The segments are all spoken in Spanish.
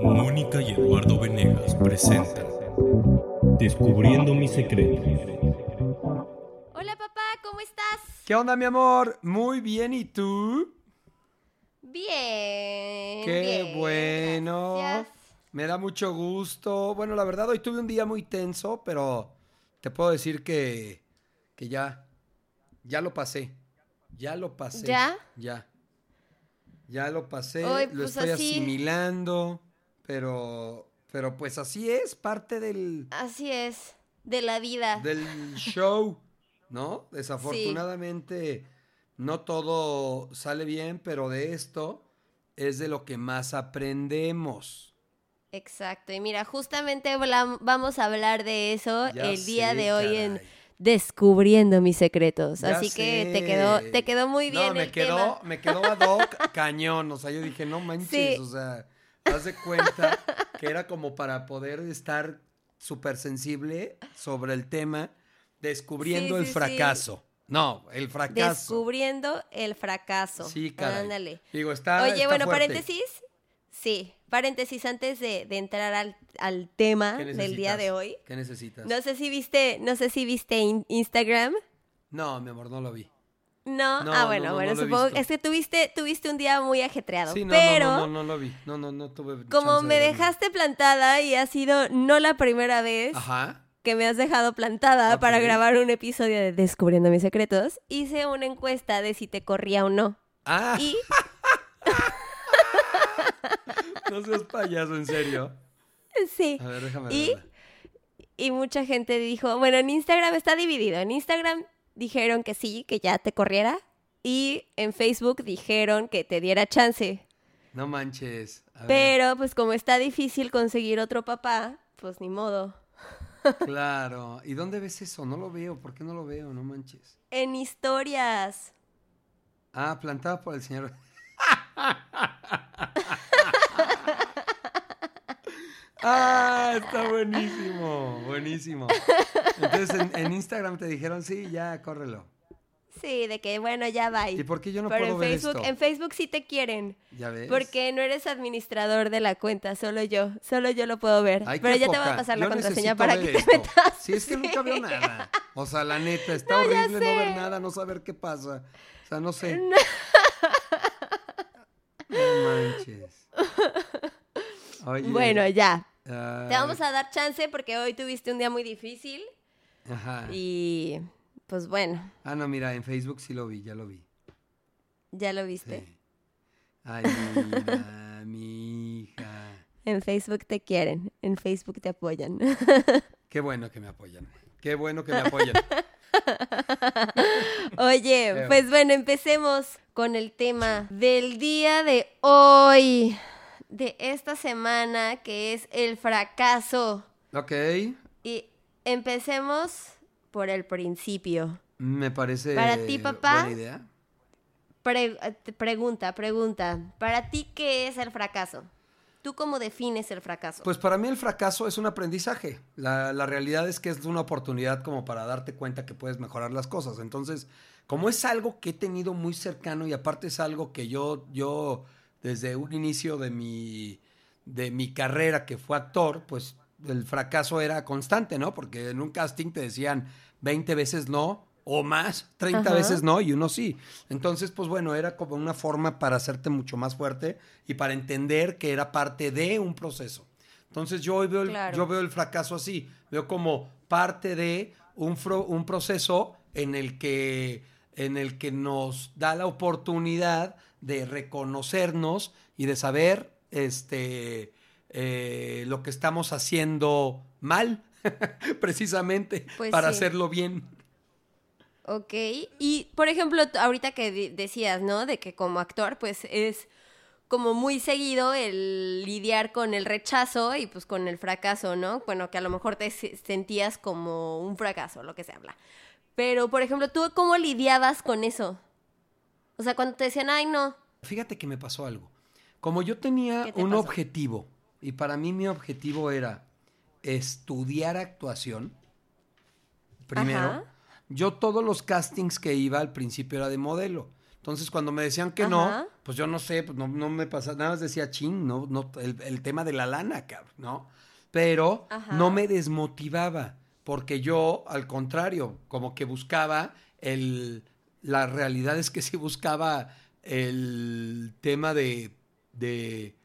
Mónica y Eduardo Venegas presentan Descubriendo mis secretos. Hola papá, ¿cómo estás? ¿Qué onda, mi amor? Muy bien, ¿y tú? Bien. Qué bien, bueno. gracias. Me da mucho gusto. Bueno, la verdad, hoy tuve un día muy tenso, pero te puedo decir que, que ya, ya lo pasé. Ya lo pasé. ¿Ya? Ya. Ya lo pasé, Ay, lo pues estoy así. asimilando, pero, pero pues así es, parte del, Así es, de la vida. del show, ¿no? Desafortunadamente no todo sale bien, pero de esto es de lo que más aprendemos. Exacto. Y mira, justamente vamos a hablar de eso Ya el día sé, de hoy en. Descubriendo mis secretos. Ya Así que te quedó, te quedó muy bien No, me el quedó, tema. me quedó ad hoc cañón. O sea, yo dije, no manches, Sí. o sea, haz de cuenta que era como para poder estar súper sensible sobre el tema, descubriendo Sí, el sí, sí. fracaso. No, el fracaso. Descubriendo el fracaso. Sí, caray. Ándale. Digo, está. Oye, está bueno, fuerte. paréntesis. Sí, paréntesis antes de, de entrar al, al tema ¿Qué del día de hoy. ¿Qué necesitas? No sé si viste, no sé si viste in- Instagram. No, mi amor, no lo vi. No, No, ah no, bueno, no, bueno, no supongo visto. es que tuviste, tuviste un día muy ajetreado, Sí, no, pero no, no, lo vi. No, no, no tuve. como me de dejaste plantada y ha sido no la primera vez Ajá. que me has dejado plantada para grabar un episodio de Descubriendo mis secretos, hice una encuesta de si te corría o no. Ah, Y no seas payaso, en serio. sí, A ver, déjame Y- verla. y mucha gente dijo, bueno, en Instagram está dividido. En Instagram dijeron que sí, que ya te corriera. Y en Facebook dijeron que te diera chance. No manches. A ver, Pero pues como está difícil conseguir otro papá, pues ni modo. Claro. ¿Y dónde ves eso? No lo veo. ¿Por qué no lo veo? No manches. En historias. Ah, plantada por el señor. ah, está buenísimo. Buenísimo. Entonces en, en Instagram te dijeron, sí, ya, córrelo. Sí, de que bueno, ya va. ¿Y por qué yo no Pero puedo en ver Facebook, esto? en Facebook sí te quieren. ¿Ya ves? Porque no eres administrador de la cuenta, solo yo. Solo yo lo puedo ver. Ay, Pero ya te voy a pasar la contraseña para que te esto. metas. Sí, es que nunca veo nada. O sea, la neta, está No, horrible no ver nada, no saber qué pasa. O sea, no sé. No manches. Oye, Bueno, ya. Ah, Te vamos a dar chance porque hoy tuviste un día muy difícil. Ajá. Y pues bueno, Ah, no, mira, en Facebook sí lo vi, ya lo vi. ya lo viste. Sí. Ay, mira, mi hija. En Facebook te quieren, en Facebook te apoyan. Qué bueno que me apoyan. Qué bueno que me apoyan. Oye, pues bueno, empecemos con el tema del día de hoy, de esta semana, que es el fracaso. ok, Y empecemos por el principio. me parece Para ti, papá. buena idea. Pre- pregunta, pregunta, ¿para ti qué es el fracaso? ¿Tú cómo defines el fracaso? Pues para mí el fracaso es un aprendizaje. La, la realidad es que es una oportunidad como para darte cuenta que puedes mejorar las cosas. Entonces, como es algo que he tenido muy cercano y aparte es algo que yo, yo desde un inicio de mi, de mi carrera que fue actor, pues el fracaso era constante, ¿no? Porque en un casting te decían 20 veces no o más, 30 Ajá. veces no y uno sí. Entonces, pues bueno, era como una forma para hacerte mucho más fuerte y para entender que era parte de un proceso. Entonces yo hoy veo el, yo veo el fracaso así, veo como parte de un, fro- un proceso en el, que, en el que nos da la oportunidad de reconocernos y de saber este, eh, lo que estamos haciendo mal, precisamente, Pues para sí. hacerlo bien. Ok, y por ejemplo, ahorita que decías, ¿no? De que como actor, pues es como muy seguido el lidiar con el rechazo y pues con el fracaso, ¿no? Bueno, que a lo mejor te se- sentías como un fracaso, lo que se habla. Pero, por ejemplo, ¿tú cómo lidiabas con eso? O sea, cuando te decían, ay, no. Fíjate que me pasó algo. Como yo tenía ¿Qué te un pasó? objetivo, y para mí mi objetivo era estudiar actuación, primero, Ajá. yo todos los castings que iba al principio era de modelo. Entonces, cuando me decían que Ajá. no, pues yo no sé, pues no, no me pasaba, nada más decía ching, no, no, el, el tema de la lana, cabrón, ¿no? Pero Ajá. no me desmotivaba, porque yo, al contrario, como que buscaba el, la realidad es que sí buscaba el tema de, de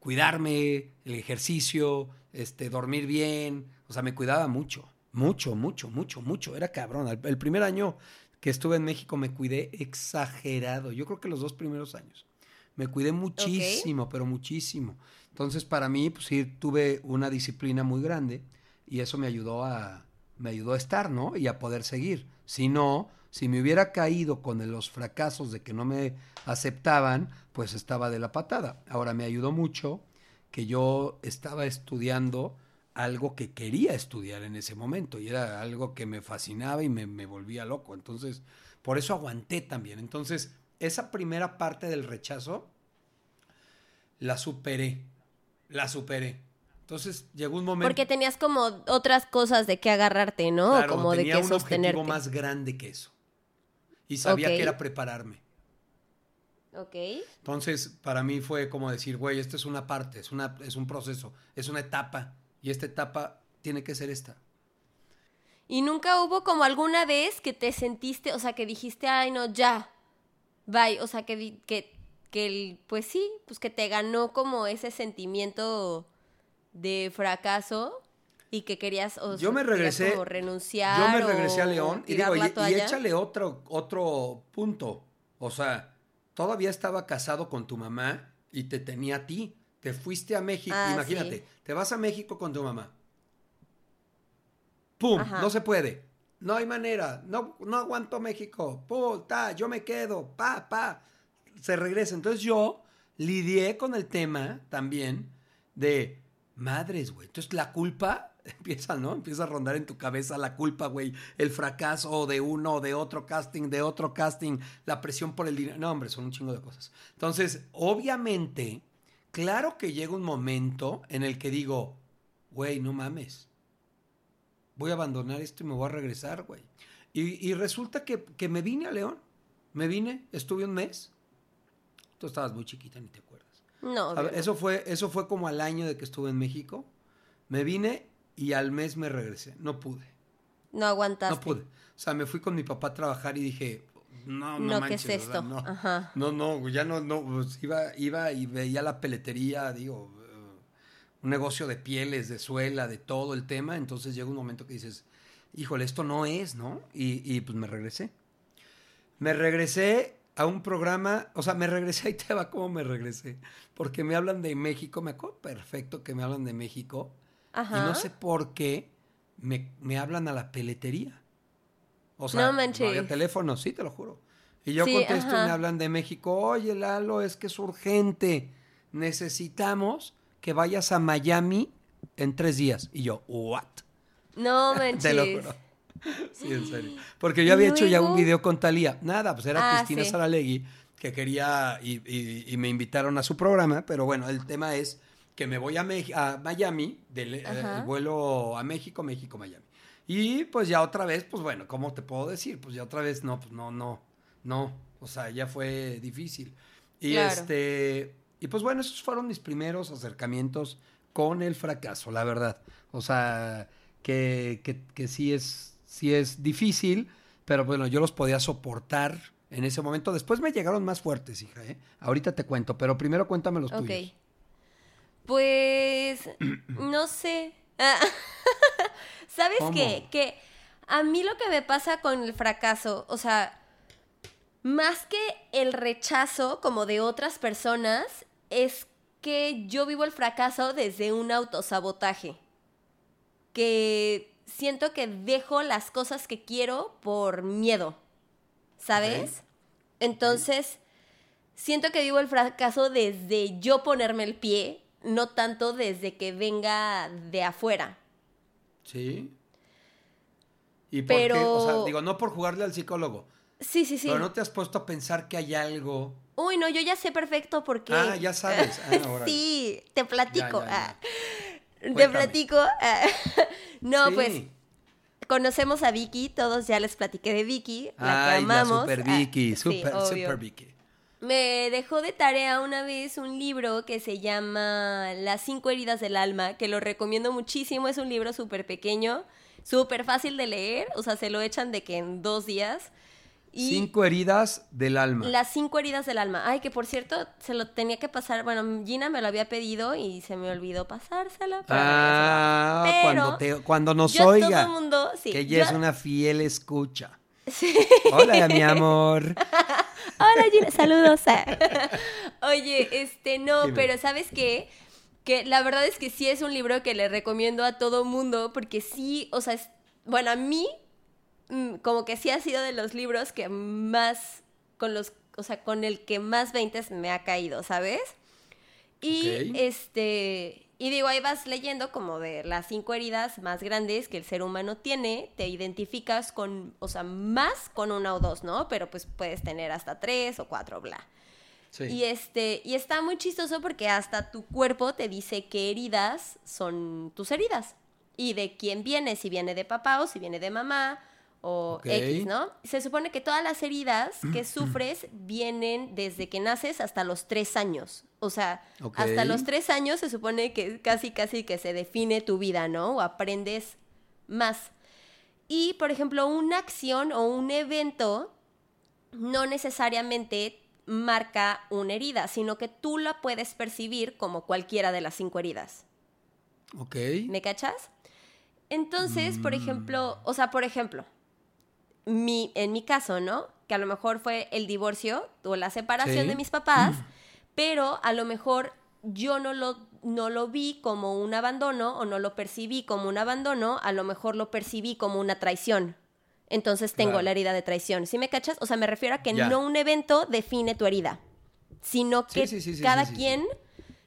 cuidarme, el ejercicio, este, dormir bien, o sea, me cuidaba mucho, mucho, mucho, mucho, mucho, era cabrón. El, el primer año que estuve en México me cuidé exagerado, yo creo que los dos primeros años. Me cuidé muchísimo, pero muchísimo. Entonces, para mí, pues sí, tuve una disciplina muy grande y eso me ayudó a, me ayudó a estar, ¿no? Y a poder seguir. Si no, si me hubiera caído con los fracasos de que no me aceptaban, pues estaba de la patada. Ahora me ayudó mucho que yo estaba estudiando algo que quería estudiar en ese momento y era algo que me fascinaba y me, me volvía loco. Entonces, por eso aguanté también. Entonces, esa primera parte del rechazo la superé, la superé. Entonces llegó un momento... Porque tenías como otras cosas de qué agarrarte, ¿no? Claro, como de tenía qué un sostenerte. objetivo más grande que eso. Y sabía que era prepararme. Ok. Entonces, para mí fue como decir, güey, esto es una parte, es, una, es un proceso, es una etapa. Y esta etapa tiene que ser esta. ¿Y nunca hubo como alguna vez que te sentiste, o sea, que dijiste, ay, no, ya, bye, o sea, que, que, que el- pues sí, pues que te ganó como ese sentimiento de fracaso y que querías, o Yo me regresé- como renunciar Yo me regresé a León y digo, y, échale otro, otro punto. O sea, todavía estaba casado con tu mamá y te tenía a ti. Te fuiste a México, Ah, imagínate, sí. te vas a México con tu mamá. ¡Pum! Ajá. No se puede. No hay manera. No, no aguanto México. ¡Pum! Ta, yo me quedo. Pa, pa. Se regresa. Entonces yo lidié con el tema también de madres, güey. Entonces la culpa empieza, ¿no? Empieza a rondar en tu cabeza la culpa, güey. El fracaso de uno, de otro casting, de otro casting, la presión por el dinero. No, hombre, son un chingo de cosas. Entonces, obviamente, claro que llega un momento en el que digo, güey, no mames. Voy a abandonar esto y me voy a regresar, güey. Y, y resulta que, que me vine a León. Me vine, estuve un mes. Tú estabas muy chiquita, ni te acuerdas. No, ver, eso fue, eso fue como al año de que estuve en México. Me vine y al mes me regresé. No pude. no aguantaste. No pude. O sea, me fui con mi papá a trabajar y dije, no, no, No, ¿qué manches, es o sea, esto? no. Ajá. No, no, ya no, no, pues iba, iba y veía la peletería, digo, eh, un negocio de pieles, de suela, de todo el tema, entonces llega un momento que dices, híjole, esto no es, ¿no? Y, y pues me regresé. Me regresé a un programa, o sea, me regresé, ahí te va cómo me regresé, porque me hablan de México, me acuerdo perfecto que me hablan de México, Ajá. y no sé por qué me, me hablan a la peletería. O sea, No no, había teléfono, sí, te lo juro. Y yo Sí, contesto y me hablan de México. Oye, Lalo, es que es urgente. Necesitamos que vayas a Miami en tres días. Y yo, ¿what? No manches. Te lo juro. Sí, en serio. Porque yo había ¿Y hecho ya un video con Talía. Nada, pues era Ah, Cristina sí. Saralegui que quería y, y- y me invitaron a su programa. Pero bueno, el tema es que me voy a, a Miami, del eh, Ajá. el vuelo a México, México, Miami. Y pues ya otra vez, pues bueno, ¿cómo te puedo decir? Pues ya otra vez, no, pues no, no, no. O sea, ya fue difícil. Y Claro. este, y pues bueno, esos fueron mis primeros acercamientos con el fracaso, la verdad. O sea, que, que, que sí, es, sí es difícil, pero bueno, yo los podía soportar en ese momento. Después me llegaron más fuertes, hija, ¿eh? Ahorita te cuento, pero primero cuéntame los Ok. tuyos. Pues, no sé. Ah, ¿Sabes ¿Cómo? qué? Que a mí lo que me pasa con el fracaso, o sea, más que el rechazo como de otras personas, es que yo vivo el fracaso desde un autosabotaje. Que siento que dejo las cosas que quiero por miedo, ¿sabes? Entonces, siento que vivo el fracaso desde yo ponerme el pie, no tanto desde que venga de afuera. Sí. ¿Y por qué? Pero- O sea, digo, no por jugarle al psicólogo, Sí, sí, sí. pero no te has puesto a pensar que hay algo. Uy, no, yo ya sé perfecto por qué. Ah, ya sabes. Ah, órale. sí, te platico. Ya, ya, ya. ah. Te platico. ah. no, Sí. pues conocemos a Vicky, todos ya les platiqué de Vicky, la que Ay, amamos. la super Vicky, Ah, super, super Vicky. Me dejó de tarea una vez un libro que se llama Las cinco heridas del alma, que lo recomiendo muchísimo. Es un libro súper pequeño, súper fácil de leer. O sea, se lo echan de que en dos días. Y Cinco heridas del alma. Las cinco heridas del alma. Ay, que por cierto, se lo tenía que pasar. Bueno, Gina me lo había pedido y se me olvidó pasárselo. pero Ah, Pero cuando, te, cuando nos yo a oiga. todo mundo, sí, que ella es una fiel escucha. Sí. Hola, mi amor. Hola Gina, saludos. Oye, este, no, Dime. pero ¿sabes qué? Que la verdad es que sí es un libro que le recomiendo a todo mundo porque sí, o sea, es, bueno, a mí mm, como que sí ha sido de los libros que más, con los, o sea, con el que más veintes me ha caído, ¿sabes? Y este, y digo, ahí vas leyendo como de las cinco heridas más grandes que el ser humano tiene, te identificas con, o sea, más con una o dos, ¿no? Pero pues puedes tener hasta tres o cuatro, bla. Sí. Y este, y está muy chistoso porque hasta tu cuerpo te dice qué heridas son tus heridas. Y de quién viene, si viene de papá o si viene de mamá o. X, ¿no? Se supone que todas las heridas que sufres vienen desde que naces hasta los tres años. O sea, hasta los tres años se supone que casi, casi que se define tu vida, ¿no? O aprendes más. Y, por ejemplo, una acción o un evento no necesariamente marca una herida, sino que tú la puedes percibir como cualquiera de las cinco heridas. Ok. ¿Me cachas? Entonces, por Mm. ejemplo, o sea, por ejemplo, mi, en mi caso, ¿no? Que a lo mejor fue el divorcio o la separación Sí. de mis papás, pero a lo mejor yo no lo, no lo vi como un abandono o no lo percibí como un abandono, a lo mejor lo percibí como una traición. Entonces tengo Claro. la herida de traición. ¿Sí me cachas? O sea, me refiero a que Ya. no un evento define tu herida, sino que sí, sí, sí, cada quien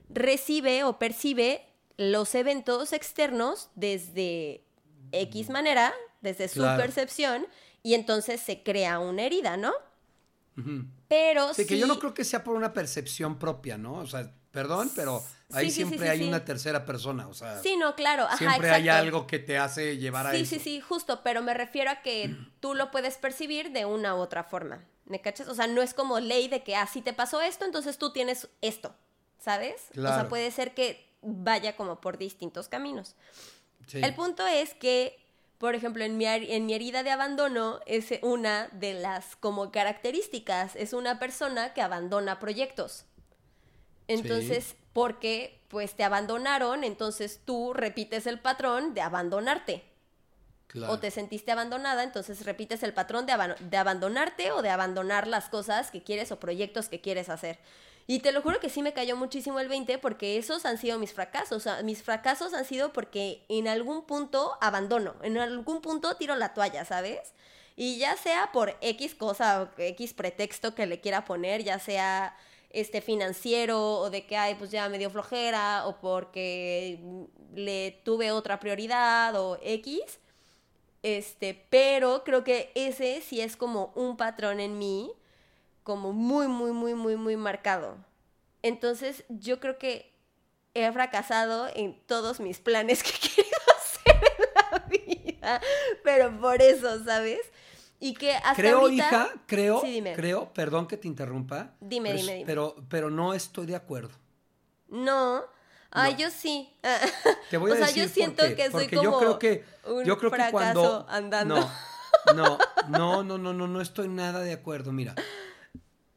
recibe o percibe los eventos externos desde X manera, desde su Claro. percepción, y entonces se crea una herida, ¿no? Ujú. Pero Sí, que yo sí- no creo que sea por una percepción propia, ¿no? O sea, perdón, pero ahí Sí, sí, sí, siempre sí, hay sí. una tercera persona, o sea, Sí, no, claro. Ajá, siempre hay algo que te hace llevar a Sí, eso. sí, sí, justo, pero me refiero a que tú lo puedes percibir de una u otra forma. ¿Me cachas? O sea, no es como ley de que así te pasó esto, entonces tú tienes esto, ¿sabes? O sea, Claro. puede ser que vaya como por distintos caminos. Sí. El punto es que, por ejemplo, en mi, en mi herida de abandono es una de las como características, es una persona que abandona proyectos. Entonces, porque pues te abandonaron, entonces tú repites el patrón de abandonarte. Claro. O te sentiste abandonada, entonces repites el patrón de, de abandonarte o de abandonar las cosas que quieres o proyectos que quieres hacer. Y te lo juro que sí me cayó muchísimo el 20 porque esos han sido mis fracasos. O sea, mis fracasos han sido porque en algún punto abandono, en algún punto tiro la toalla, ¿sabes? Y ya sea por X cosa o X pretexto que le quiera poner, ya sea este financiero o de que ay pues ya me dio flojera o porque le tuve otra prioridad o X este, pero creo que ese sí es como un patrón en mí, como muy, muy, muy, muy, muy marcado. Entonces, yo creo que he fracasado en todos mis planes que he querido hacer en la vida, pero por eso, ¿sabes? Y que hasta creo, ahorita... hija, creo, Sí, dime. creo, perdón que te interrumpa. Dime, pero, dime, dime. Pero, pero no estoy de acuerdo. No. No. yo sí. Te voy o a sea, decir yo siento que soy porque como yo creo que un yo creo que fracaso cuando andando. no, no, no, no, no, no, no estoy nada de acuerdo. Mira,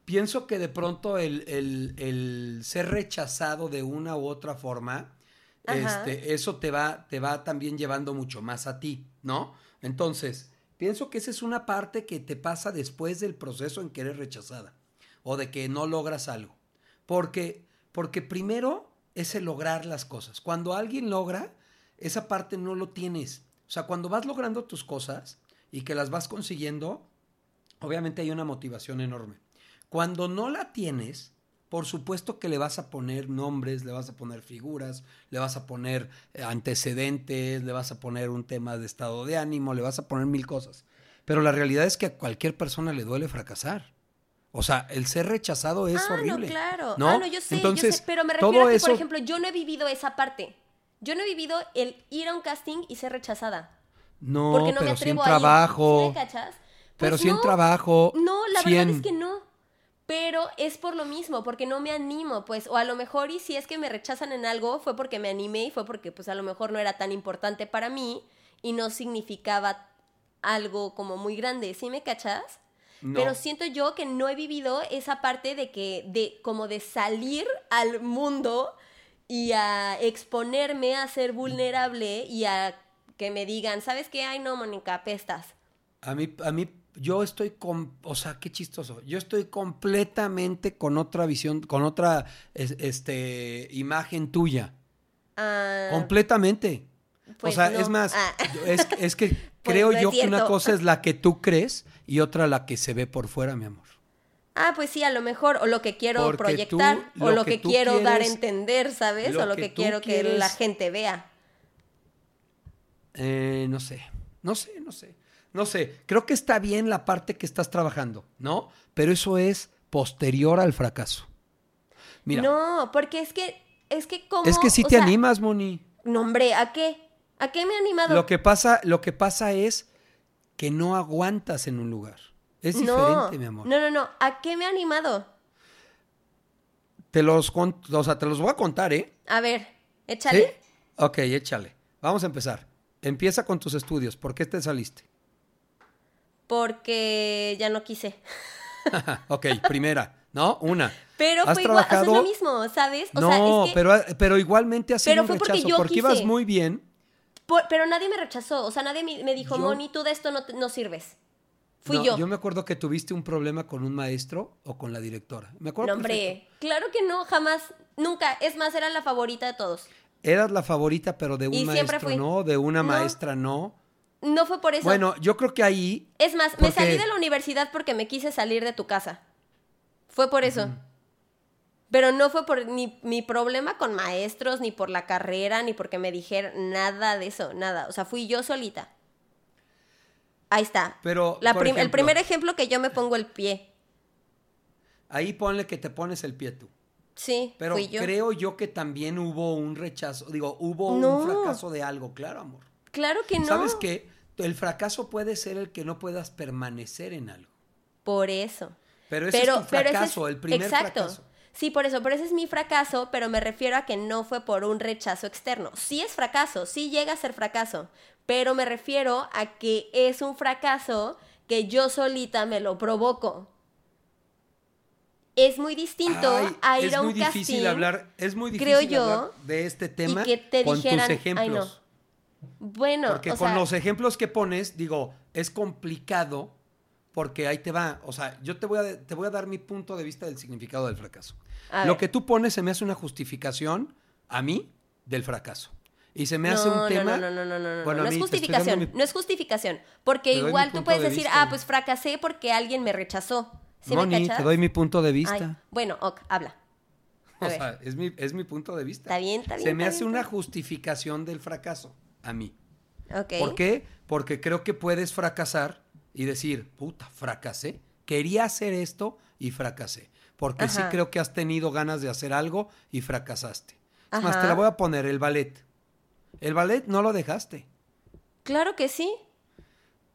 pienso que de pronto el, el- el ser rechazado de una u otra forma, Ajá. este, eso te va, te va también llevando mucho más a ti, ¿no? Entonces, pienso que esa es una parte que te pasa después del proceso en que eres rechazada o de que no logras algo. Porque, porque primero es el lograr las cosas. Cuando alguien logra, esa parte no lo tienes. O sea, cuando vas logrando tus cosas y que las vas consiguiendo, obviamente hay una motivación enorme. Cuando no la tienes, por supuesto que le vas a poner nombres, le vas a poner figuras, le vas a poner eh, antecedentes, le vas a poner un tema de estado de ánimo, le vas a poner mil cosas. Pero la realidad es que a cualquier persona le duele fracasar. O sea, el ser rechazado es ah, horrible. no, claro. ¿no? Ah, no, yo sé, Entonces, yo sé, pero me refiero a que, eso, por ejemplo, yo no he vivido esa parte. Yo no he vivido el ir a un casting y ser rechazada. No, porque no me pero en atrevo a ir. trabajo. ¿Sí me cachas? Pero Pues en no, trabajo. No, la verdad es que no. Pero es por lo mismo, porque no me animo, pues, o a lo mejor y si es que me rechazan en algo fue porque me animé y fue porque pues a lo mejor no era tan importante para mí y no significaba algo como muy grande, ¿sí me cachas? No. Pero siento yo que no he vivido esa parte de que, de como de salir al mundo y a exponerme a ser vulnerable y a que me digan, ¿sabes qué? Ay, no, Mónica, apestas. A mí, a mí, yo estoy con, o sea, qué chistoso. Yo estoy completamente con otra visión, con otra, es- este, imagen tuya. Ah, Completamente. pues o sea, no. es más, Ah. es, es que Pues creo no yo que una cosa es la que tú crees y otra la que se ve por fuera, mi amor. Ah, pues sí, a lo mejor, o lo que quiero Porque proyectar, tú- o lo lo que quiero dar a entender, ¿sabes? lo O lo que quiero que la gente vea. Eh, no sé, no sé, no sé. No sé, creo que está bien la parte que estás trabajando, ¿no? Pero eso es posterior al fracaso. Mira, No, porque es que, es que como... es que sí o te sea, animas, Moni. No, hombre, ¿a qué? ¿A qué me he animado? Lo que pasa, lo que pasa es que no aguantas en un lugar. Es no, diferente, mi amor. No, no, no, ¿a qué me he animado? Te los o sea, te los voy a contar, ¿eh? A ver, échale. ¿Sí? Ok, échale. Vamos a empezar. Empieza con tus estudios. ¿Por qué te saliste? Porque ya no quise. ok, primera, ¿no? Una. Pero ¿Has fue igual, o sea, es trabajado? lo mismo, ¿sabes? O no, sea, es que... pero, pero igualmente ha sido Pero un fue porque rechazo. yo porque ibas muy bien. por- pero nadie me rechazó, o sea, nadie me, me dijo, Yo- Moni, tú de esto no, no sirves. Fui No, yo. Yo me acuerdo que tuviste un problema con un maestro o con la directora. Me acuerdo No, hombre, claro que no, jamás, nunca. Es más, era la favorita de todos. Eras la favorita, pero de un Y maestro no, de una maestra no. No fue por eso. Bueno, yo creo que ahí es más, me salí de la universidad porque me quise salir de tu casa. Fue por eso. Pero no fue por ni mi problema con maestros, ni por la carrera, ni porque me dijeron nada de eso, nada. O sea, fui yo solita. Ahí está. Pero, La el primer ejemplo que yo me pongo el pie. ahí ponle que te pones el pie tú. Sí, Pero fui yo. creo yo que también hubo un rechazo, digo, hubo No. un fracaso de algo, claro, amor. Claro que no. ¿Sabes qué? El fracaso puede ser el que no puedas permanecer en algo. Por eso. Pero ese pero, es tu pero fracaso, es- el primer exacto. fracaso. Sí, por eso, pero ese es mi fracaso, pero me refiero a que no fue por un rechazo externo. Sí es fracaso, sí llega a ser fracaso, pero me refiero a que es un fracaso que yo solita me lo provoco. Es muy distinto Ay, a ir es a un muy difícil casting, hablar, es muy difícil creo yo, hablar de este tema y que te con dijeran, tus "Ay, ejemplos. no". Bueno, Porque o con sea, los ejemplos que pones, digo, es complicado porque ahí te va. O sea, yo te voy a, te voy a dar mi punto de vista del significado del fracaso. A Lo ver. que tú pones se me hace una justificación a mí del fracaso. Y se me hace un no, tema. No, no, no, no, no, no, Bueno, no es justificación, mi- no es justificación, porque igual tú puedes de decir, vista. ah, pues fracasé porque alguien me rechazó. ¿Sí me Moni, cachas? te doy mi punto de Ay, vista. bueno, ok, habla. A o ver. sea, es mi, es mi punto de vista. Está bien, está bien, Se me está hace bien, una justificación del fracaso a mí. ¿Por qué? Porque creo que puedes fracasar y decir, puta, fracasé. Quería hacer esto y fracasé. Porque sí creo que has tenido ganas de hacer algo y fracasaste. Es más, te la voy a poner, el ballet. El ballet no lo dejaste. Claro que sí,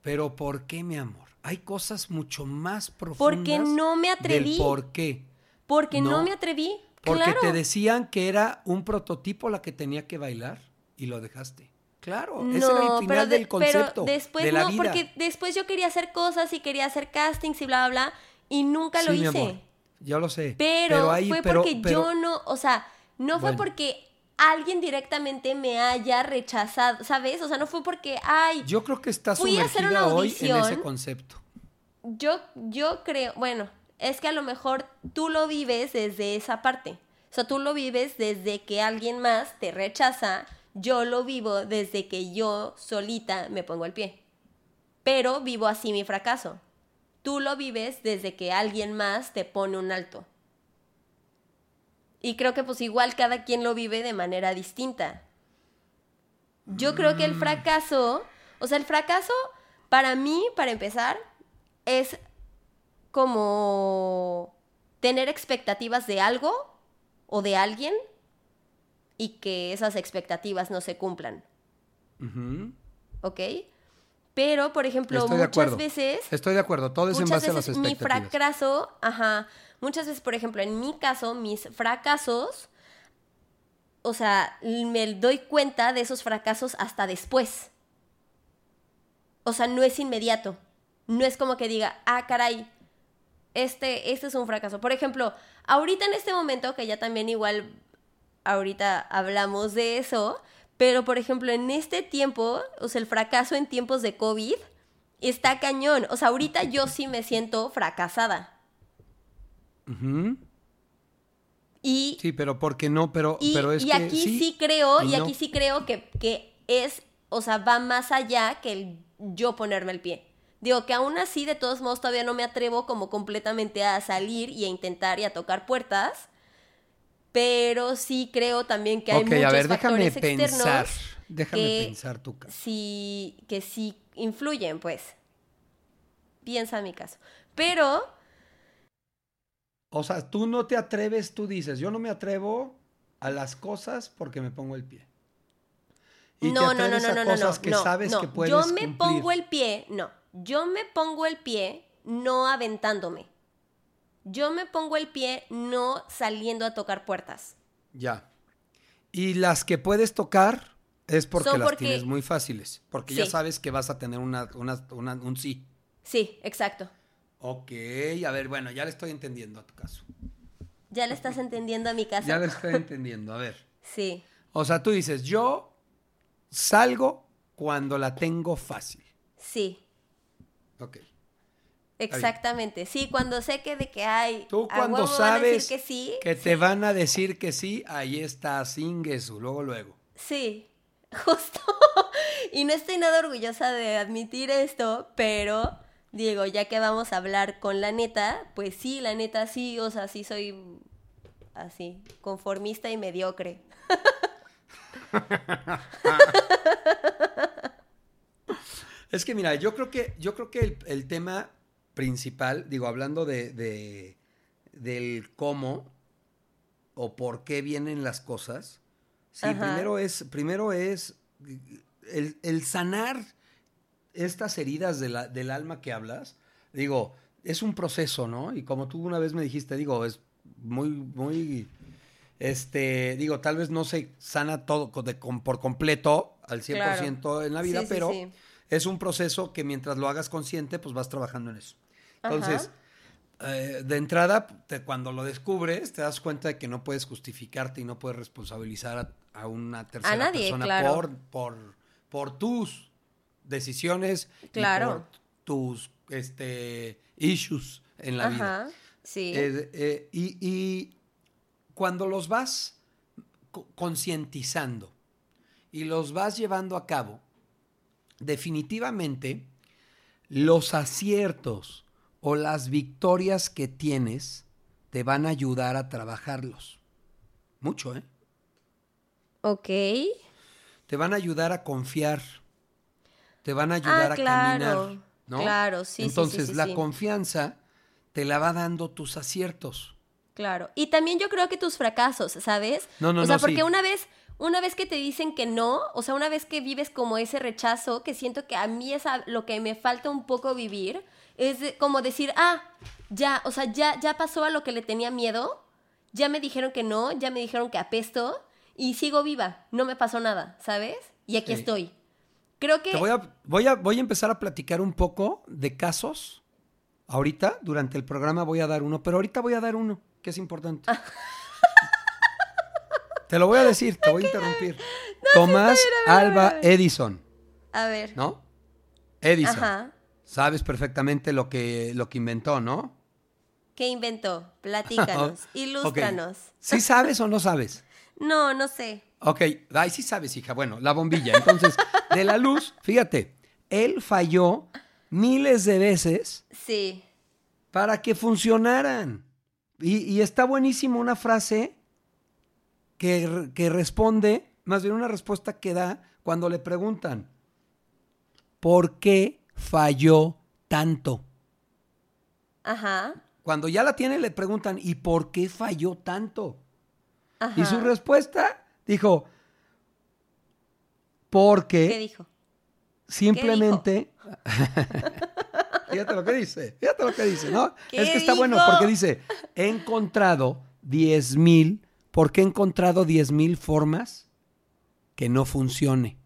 Pero ¿por qué, mi amor? Hay cosas mucho más profundas. Porque no me atreví. Del por qué. porque no, No, me atreví. Porque claro. te decían que era un prototipo la que tenía que bailar y lo dejaste. Claro, ese era el No, final pero, de- del concepto pero después de la no, vida. porque después yo quería hacer cosas y quería hacer castings y bla, bla, bla, y nunca lo Sí, mi hice. amor, yo lo sé. Pero, ahí- fue pero- porque pero- yo no, o sea, no fue porque alguien directamente me haya rechazado, ¿sabes? O sea, no fue porque, ay, yo, Yo creo que estás Fui a hacer una hoy en ese concepto. yo, creo, bueno, es que a lo mejor tú lo vives desde esa parte. O sea, tú lo vives desde que alguien más te rechaza, yo lo vivo desde que yo solita me pongo el pie. Pero vivo así mi fracaso. Tú lo vives desde que alguien más te pone un alto. Y creo que pues igual cada quien lo vive de manera distinta. Yo creo que el Mm. fracaso, o sea, el fracaso para mí, para empezar, es como tener expectativas de algo o de alguien y que esas expectativas no se cumplan. Ujú. ¿ok? Pero, por ejemplo, Estoy muchas veces Estoy de acuerdo, todo es en base a las veces mi expectativas. fracaso, ajá, muchas veces, por ejemplo, en mi caso, mis fracasos, o sea, me doy cuenta de esos fracasos hasta después. O sea, no es inmediato. No es como que diga, ah, caray, este, este es un fracaso. Por ejemplo, ahorita en este momento, que ya también igual, ahorita hablamos de eso, pero por ejemplo, en este tiempo, o sea, el fracaso en tiempos de COVID está cañón. O sea, ahorita yo sí me siento fracasada. Y, Sí, pero ¿por qué no? Pero, y, pero es y que sí, sí, creo, y y no. aquí sí creo que, que es, o sea, va más allá que el yo ponerme el pie. Digo que aún así, de todos modos, todavía no me atrevo como completamente a salir y a intentar y a tocar puertas. Pero sí creo también que hay Ok, muchos a ver, déjame factores externos pensar. Déjame que pensar tu caso. sí, que sí influyen, pues. Piensa mi caso. Pero, O sea, tú no te atreves, tú dices, yo no me atrevo a las cosas porque me pongo el pie. Y no, te no, no, no, no, no, no, que no, sabes no. que puedes Yo me cumplir. pongo el pie, no. Yo me pongo el pie no aventándome. Yo me pongo el pie no saliendo a tocar puertas. Ya. Y las que puedes tocar es porque las tienes muy fáciles. Porque ya sabes que vas a tener una, una- una- un sí. Sí, exacto. Ok, a ver, bueno, ya le estoy entendiendo a tu caso. Ya le estás entendiendo a mi caso. Ya le estoy entendiendo, a ver. Sí, O sea, tú dices, yo salgo cuando la tengo fácil. sí, Ok. Exactamente. Sí, cuando sé que de que hay. Tú cuando sabes que sí. que te van a decir que sí, ahí está Singesu, luego, luego. Sí, justo. y no estoy nada orgullosa de admitir esto, pero digo, ya que vamos a hablar con la neta, pues sí, la neta sí, o sea, sí soy así, conformista y mediocre. Es que mira, yo creo que, yo creo que el, el tema principal, digo, hablando de, de- del cómo o por qué vienen las cosas, sí, Ajá. primero es, primero es el, el sanar estas heridas de la- del alma que hablas, digo, es un proceso, ¿no? Y como tú una vez me dijiste, digo, es muy, muy, este, digo, tal vez no se sana todo de- con- por completo al 100% en la vida, Sí, sí, pero sí. es un proceso que mientras lo hagas consciente, pues vas trabajando en eso. Entonces, eh, de entrada, te- cuando lo descubres, te das cuenta de que no puedes justificarte y no puedes responsabilizar a, a una tercera nadie, persona claro. por, por, por tus decisiones Claro. y por tus este, issues en la vida. Ajá, sí. Eh, eh, y, y cuando los vas co- concientizando y los vas llevando a cabo, definitivamente los aciertos o las victorias que tienes te van a ayudar a trabajarlos. Mucho, ¿eh? ok. Te van a ayudar a confiar. Te van a ayudar Ah, a claro, caminar. ¿no? claro, sí, sí, sí, Entonces, sí, la confianza te la va dando tus aciertos. Claro. Y también yo creo que tus fracasos, ¿sabes? No, no, o sea, no, porque una vez, una vez que te dicen que no, o sea, una vez que vives como ese rechazo, que siento que a mí es a- lo que me falta un poco vivir, es de- como decir, ah, ya, o sea, ya, ya pasó a lo que le tenía miedo, ya me dijeron que no, ya me dijeron que apesto, y sigo viva, no me pasó nada, ¿sabes? Y aquí Sí. estoy. Creo que... Te voy a, voy, a, voy a empezar a platicar un poco de casos. Ahorita, durante el programa, voy a dar uno, pero ahorita voy a dar uno, que es importante. te lo voy a decir, te voy a interrumpir. Tomás Alba Edison, A ver. ¿no? Edison. Ajá. Sabes perfectamente lo que, lo que inventó, ¿no? ¿Qué inventó? Platícanos, ilústranos. ¿Sí sabes o no sabes? No, no sé. Ok, ay, sí sabes, hija. Bueno, la bombilla. Entonces, de la luz, fíjate, él falló miles de veces Sí. para que funcionaran. Y, y está buenísimo una frase que, responde, más bien una respuesta que da cuando le preguntan, ¿por qué falló tanto? Ajá. Cuando ya la tiene, le preguntan, ¿y por qué falló tanto? Ajá. Y su respuesta dijo, porque ¿Qué dijo? simplemente... fíjate lo que dice, fíjate lo que dice, ¿no? ¿Qué Es que está bueno porque dice, he encontrado 10 mil, porque he encontrado 10 mil formas que no funcione.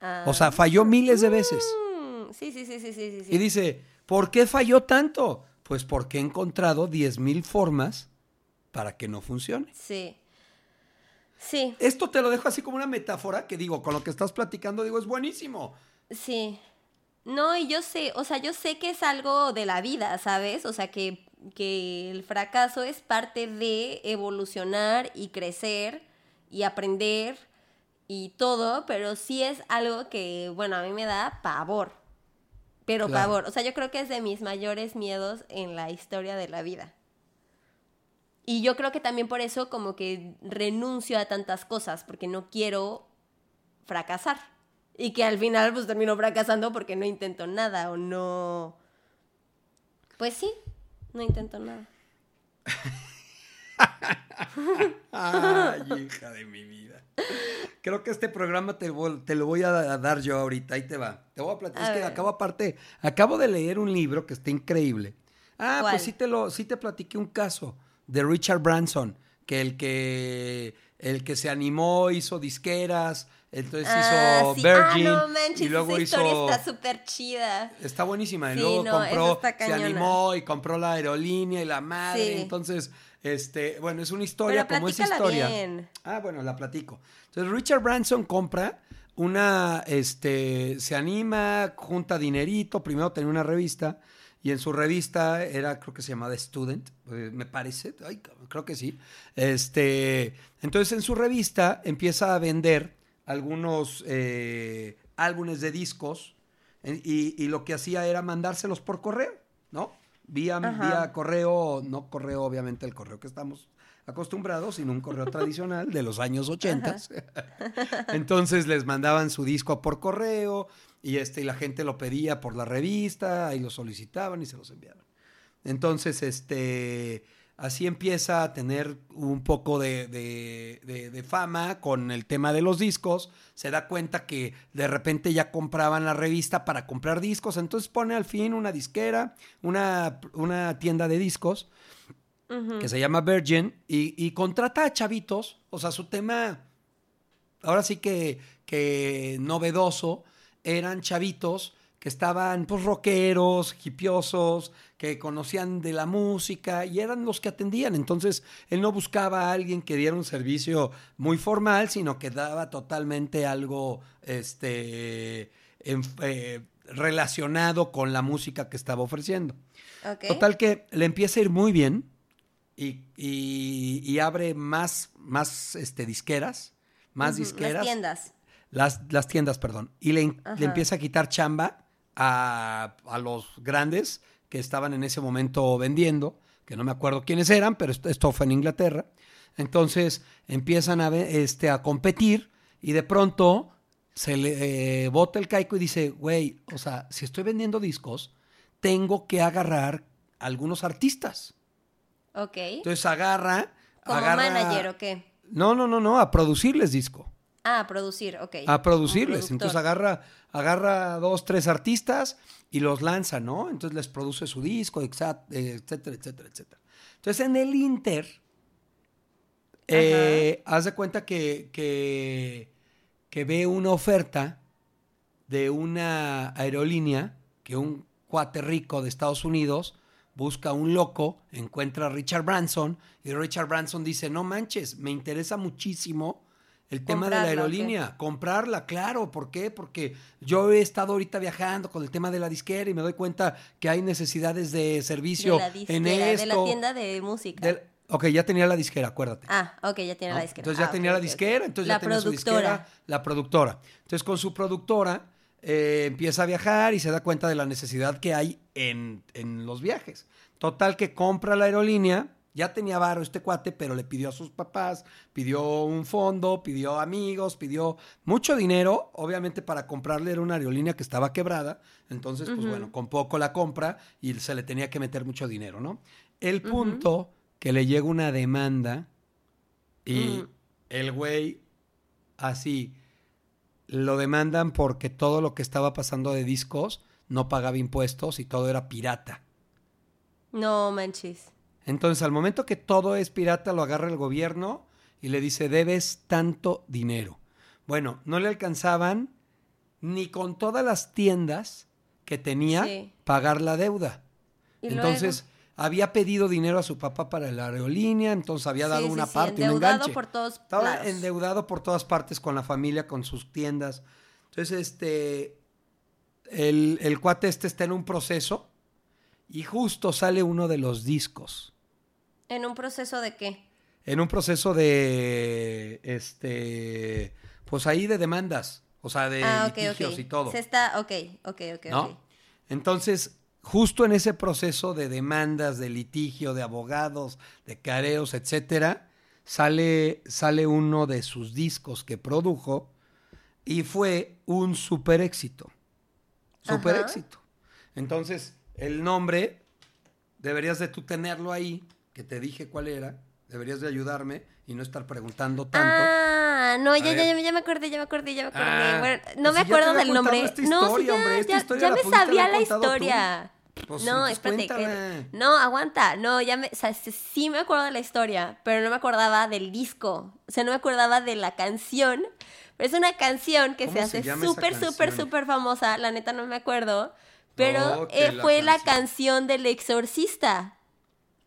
Ah. O sea, falló miles de veces. Mm, sí, sí, sí, sí, sí, sí. Y dice, ¿por qué falló tanto? Pues porque he encontrado 10 mil formas para que no funcione. Sí. Sí, Esto te lo dejo así como una metáfora que digo, con lo que estás platicando, digo, es buenísimo. sí. No, y yo sé, o sea, yo sé que es algo de la vida, ¿sabes? O sea, que, que el fracaso es parte de evolucionar y crecer y aprender y todo, pero sí es algo que, bueno, a mí me da pavor. Pero Claro. pavor. O sea, yo creo que es de mis mayores miedos en la historia de la vida. Y yo creo que también por eso como que renuncio a tantas cosas, porque no quiero fracasar. Y que al final pues termino fracasando porque no intento nada o no... Pues sí, no intento nada. Ay, hija de mi vida. Creo que este programa te, te lo voy a da- a dar yo ahorita. Ahí te va. Te voy a platicar. A Es que acabo aparte, acabo de leer un libro que está increíble. Ah, ¿Cuál? pues sí te lo, sí te platiqué un caso de Richard Branson, que el que el que se animó hizo disqueras, entonces Ah, hizo sí. Virgin ah, no manches, y luego esa hizo historia está súper chida. Está buenísima. Y Sí, luego no, compró, se animó y compró la aerolínea y la madre. Sí. Entonces, este, bueno, es una historia Pero como esa historia. bien. Ah, bueno, la platico. Entonces, Richard Branson compra una, este, se anima, junta dinerito. Primero tenía una revista y en su revista era, creo que se llamaba Student, eh, me parece. Ay, creo que sí. Este, entonces, en su revista empieza a vender algunos eh, álbumes de discos y, y lo que hacía era mandárselos por correo, ¿no? Vía, vía correo, no correo, obviamente, el correo que estamos acostumbrados, sino un correo tradicional de los años 80. Entonces les mandaban su disco por correo y, este, y la gente lo pedía por la revista y lo solicitaban y se los enviaban. Entonces, este, así empieza a tener un poco de, de- de- de fama con el tema de los discos. Se da cuenta que de repente ya compraban la revista para comprar discos. Entonces pone al fin una disquera, una, una tienda de discos que se llama Virgin y, y contrata a chavitos. O sea, su tema, ahora sí que, que novedoso, eran chavitos que estaban pues rockeros, hipiosos, que conocían de la música y eran los que atendían. Entonces, él no buscaba a alguien que diera un servicio muy formal, sino que daba totalmente algo este, en- eh, relacionado con la música que estaba ofreciendo. Total que le empieza a ir muy bien y, y- y abre más, más este, disqueras, más disqueras. Las tiendas. Las, las tiendas, perdón. Y le, le empieza a quitar chamba a, a los grandes que estaban en ese momento vendiendo, que no me acuerdo quiénes eran, pero esto, fue en Inglaterra. Entonces empiezan a, este, a competir y de pronto se le eh, bota el caico y dice, güey, o sea, si estoy vendiendo discos, tengo que agarrar algunos artistas. Ok. Entonces agarra... ¿Como agarra- manager o qué? No, no, no, no, a producirles disco Ah, producir, ok. a producirles. Entonces agarra, agarra dos, tres artistas y los lanza, ¿no? Entonces les produce su disco, etcétera, etcétera, etcétera. Entonces en el Inter, eh, haz de cuenta que, que, que ve una oferta de una aerolínea que un cuate rico de Estados Unidos busca a un loco, encuentra a Richard Branson y Richard Branson dice, no manches, me interesa muchísimo el tema de la aerolínea, comprarla, claro, ¿por qué? Porque yo he estado ahorita viajando con el tema de la disquera y me doy cuenta que hay necesidades de servicio de la en disquera, esto. de la tienda de música. del- ok, ya tenía la disquera, acuérdate. Ah, ok, ya tiene ¿no? la disquera. Entonces ya Ah, tenía la disquera, entonces la ya tenía su disquera, la productora. Entonces con su productora eh, empieza a viajar y se da cuenta de la necesidad que hay en, en los viajes. Total que compra la aerolínea, ya tenía varo este cuate, pero le pidió a sus papás, pidió un fondo, pidió amigos, pidió mucho dinero, obviamente para comprarle era una aerolínea que estaba quebrada, entonces pues bueno, con poco la compra y se le tenía que meter mucho dinero, ¿no? El punto que le llega una demanda y Mm. el güey así lo demandan porque todo lo que estaba pasando de discos no pagaba impuestos y todo era pirata. No manches. Entonces, al momento que todo es pirata, lo agarra el gobierno y le dice, debes tanto dinero. Bueno, no le alcanzaban ni con todas las tiendas que tenía Sí. pagar la deuda. ¿Y Entonces, había pedido dinero a su papá para la aerolínea, entonces había dado Sí, una sí, parte, un endeudado enganche. por todos Estaba lados. endeudado por todas partes con la familia, con sus tiendas. Entonces, este, el, el cuate este está en un proceso y justo sale uno de los discos. ¿En un proceso de qué? En un proceso de, este, pues ahí de demandas, o sea, de ah, litigios y todo. Se está, ok, ok, ok. ¿no? ok. Entonces, justo en ese proceso de demandas, de litigio, de abogados, de careos, etcétera, sale, sale uno de sus discos que produjo y fue un super éxito. Super Ajá. éxito. Entonces, el nombre, deberías de tú tenerlo ahí, que te dije cuál era, deberías de ayudarme y no estar preguntando tanto. Ah, no, ya, ya, ya, ya me acordé, ya me acordé, ya me acordé. Ah, Bueno, pues no me si ya te acuerdo del nombre. esta no, sí, historia, ya, hombre, esta ya, historia ya la me sabía la historia. Pues, no, espérate. que- no, aguanta. No, ya me. O sea, sí- me acuerdo de la historia, pero no me acordaba del disco. O sea, no me acordaba de la canción. Pero es una canción que se ¿Cómo se hace súper, súper, súper famosa. La neta no me acuerdo. Pero Oh, eh, la fue la canción del exorcista.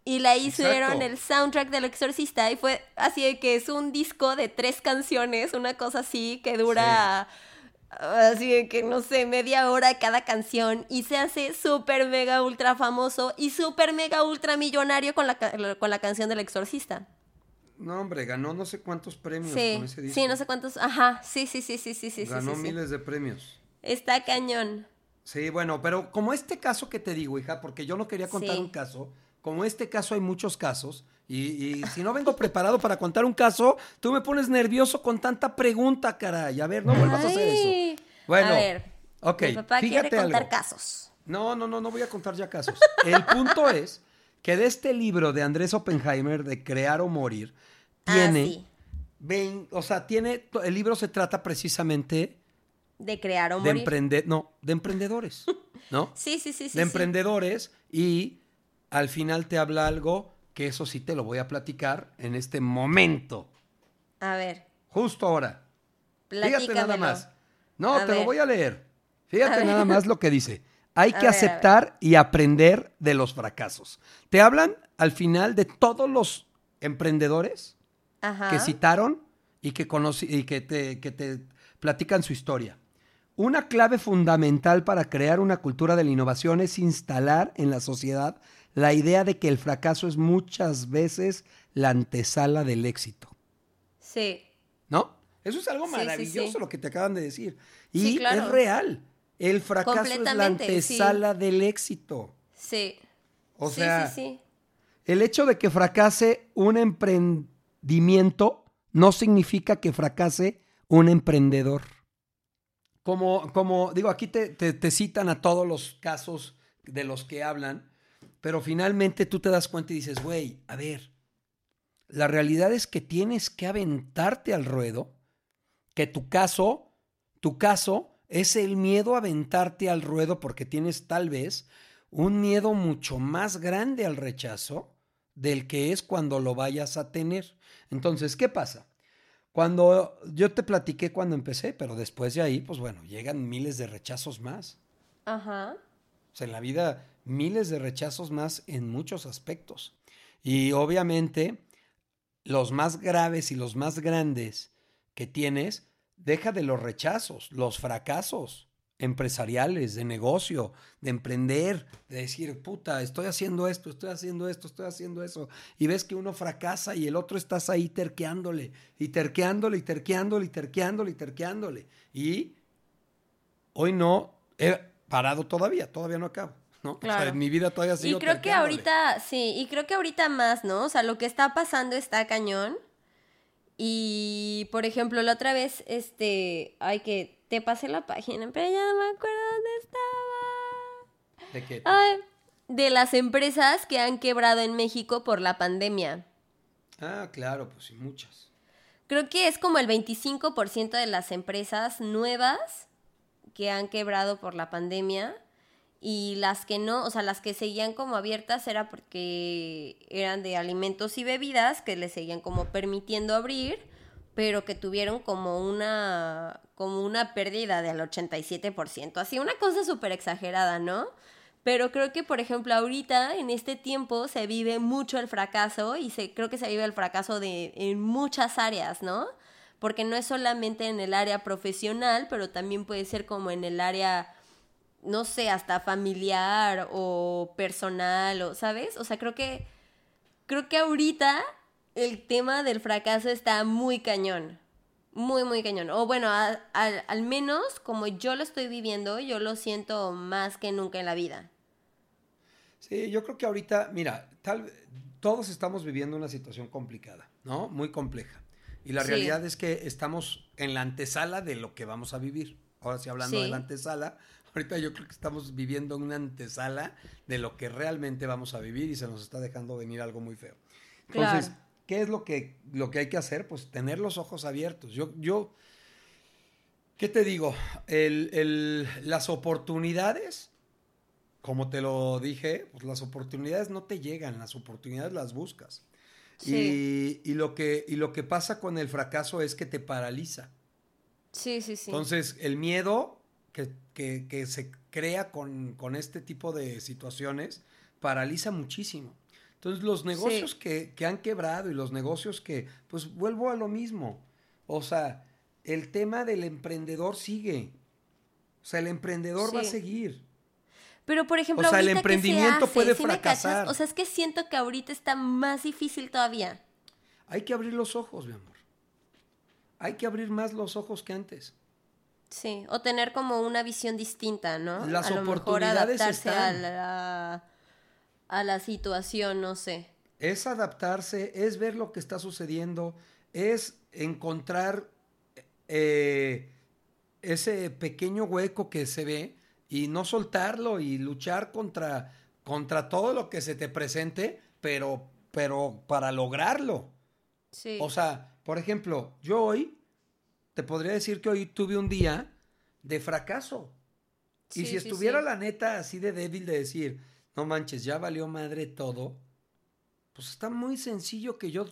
Y la hicieron Exacto. el soundtrack del exorcista. Y fue así de que es un disco de tres canciones, una cosa así que dura así de que no sé, media hora cada canción. Y se hace súper mega ultra famoso y súper mega ultra millonario con la, con la canción del exorcista. No, hombre, ganó no sé cuántos premios Sí, con ese disco. sí, no sé cuántos. Ajá, sí, sí, sí, sí, sí, sí. Ganó sí, sí. miles de premios. Está cañón. Sí, bueno, pero como este caso que te digo, hija, porque yo no quería contar un caso, como este caso hay muchos casos, y, y si no vengo preparado para contar un caso, tú me pones nervioso con tanta pregunta, caray. A ver, no vuelvas a hacer eso. Bueno, a ver. ok, Mi papá fíjate quiere contar algo. casos. No, no, no, no voy a contar ya casos. El punto es que de este libro de Andrés Oppenheimer, de Crear o Morir, tiene, Ah, sí. o sea, tiene, el libro se trata precisamente De crear o de morir. emprender, no, de emprendedores, ¿no? Sí, sí, sí, sí. de sí. emprendedores y al final te habla algo que eso sí te lo voy a platicar en este momento, A ver, justo ahora. Fíjate nada más. No, A te lo voy a leer. Fíjate A ver. nada más lo que dice. Hay A que ver, aceptar y aprender de los fracasos. Te hablan al final de todos los emprendedores Ajá. que citaron y que, conoci- y que, te, que te platican su historia. Una clave fundamental para crear una cultura de la innovación es instalar en la sociedad la idea de que el fracaso es muchas veces la antesala del éxito. Sí. ¿No? Eso es algo Sí, sí, maravilloso sí. lo que te acaban de decir. Y claro. es real. El fracaso es la antesala del éxito. Sí. O sea, sí, sí. el hecho de que fracase un emprendimiento no significa que fracase un emprendedor. Como, como digo, aquí te, te- te citan a todos los casos de los que hablan, pero finalmente tú te das cuenta y dices, güey, a ver, la realidad es que tienes que aventarte al ruedo, que tu caso, tu caso es el miedo a aventarte al ruedo porque tienes tal vez un miedo mucho más grande al rechazo del que es cuando lo vayas a tener. Entonces, ¿qué pasa? Cuando yo te platiqué cuando empecé, pero después de ahí, pues bueno, llegan miles de rechazos más. Ajá. O sea, en la vida, miles de rechazos más en muchos aspectos. Y obviamente, los más graves y los más grandes que tienes, deja de los rechazos, los fracasos empresariales, de negocio, de emprender, de decir, puta, estoy haciendo esto, estoy haciendo esto, estoy haciendo eso. Y ves que uno fracasa y el otro estás ahí terqueándole, y terqueándole, y terqueándole, y terqueándole, y terqueándole. Y hoy no he parado todavía, todavía no acabo. ¿No? O sea, Claro. en mi vida todavía Y sigo creo que ahorita, sí, y creo que ahorita más, ¿no? O sea, lo que está pasando está cañón. Y, por ejemplo, la otra vez, este, ay, que te pasé la página, pero ya no me acuerdo dónde estaba. ¿De qué? Ay, de las empresas que han quebrado en México por la pandemia. Ah, claro, pues sí, muchas. Creo que es como el 25% de las empresas nuevas que han quebrado por la pandemia y las que no, o sea, las que seguían como abiertas era porque eran de alimentos y bebidas que les seguían como permitiendo abrir, pero que tuvieron como una como una pérdida del 87%, así una cosa súper exagerada, ¿no? Pero creo que, por ejemplo, ahorita, en este tiempo, se vive mucho el fracaso y se, creo que se vive el fracaso de, en muchas áreas, ¿no? Porque no es solamente en el área profesional, pero también puede ser como en el área, no sé, hasta familiar o personal, o, ¿sabes? O sea, creo que, creo que ahorita el tema del fracaso está muy cañón. Muy, muy cañón. O bueno, al menos como yo lo estoy viviendo, yo lo siento más que nunca en la vida. Sí, yo creo que ahorita, mira, tal, todos estamos viviendo una situación complicada, ¿no? Muy compleja. Y la realidad es que estamos en la antesala de lo que vamos a vivir. Ahora sí, hablando de la antesala, ahorita yo creo que estamos viviendo una antesala de lo que realmente vamos a vivir y se nos está dejando venir algo muy feo. Entonces, ¿qué es lo que, lo que hay que hacer? Pues tener los ojos abiertos. Yo, yo ¿qué te digo? El, el, las oportunidades como te lo dije, pues las oportunidades no te llegan, las oportunidades las buscas. Y, lo que, y lo que pasa con el fracaso es que te paraliza. Sí, sí, sí. Entonces, el miedo que, se crea con, este tipo de situaciones paraliza muchísimo. Entonces, los negocios que, han quebrado y los negocios que, pues vuelvo a lo mismo. O sea, el tema del emprendedor sigue. O sea, el emprendedor va a seguir. Pero, por ejemplo, o sea, el emprendimiento puede fracasar. O sea, es que siento que ahorita está más difícil todavía. Hay que abrir los ojos, mi amor. Hay que abrir más los ojos que antes. Sí, o tener como una visión distinta, ¿no? Las a oportunidades adaptarse A la, a la situación, no sé. Es adaptarse, es ver lo que está sucediendo, es encontrar eh, ese pequeño hueco que se ve y no soltarlo y luchar contra, contra todo lo que se te presente, pero, pero para lograrlo. Sí. O sea, por ejemplo, yo hoy te podría decir que hoy tuve un día de fracaso. y si estuviera la neta así de débil de decir, no manches, ya valió madre todo, pues está muy sencillo que yo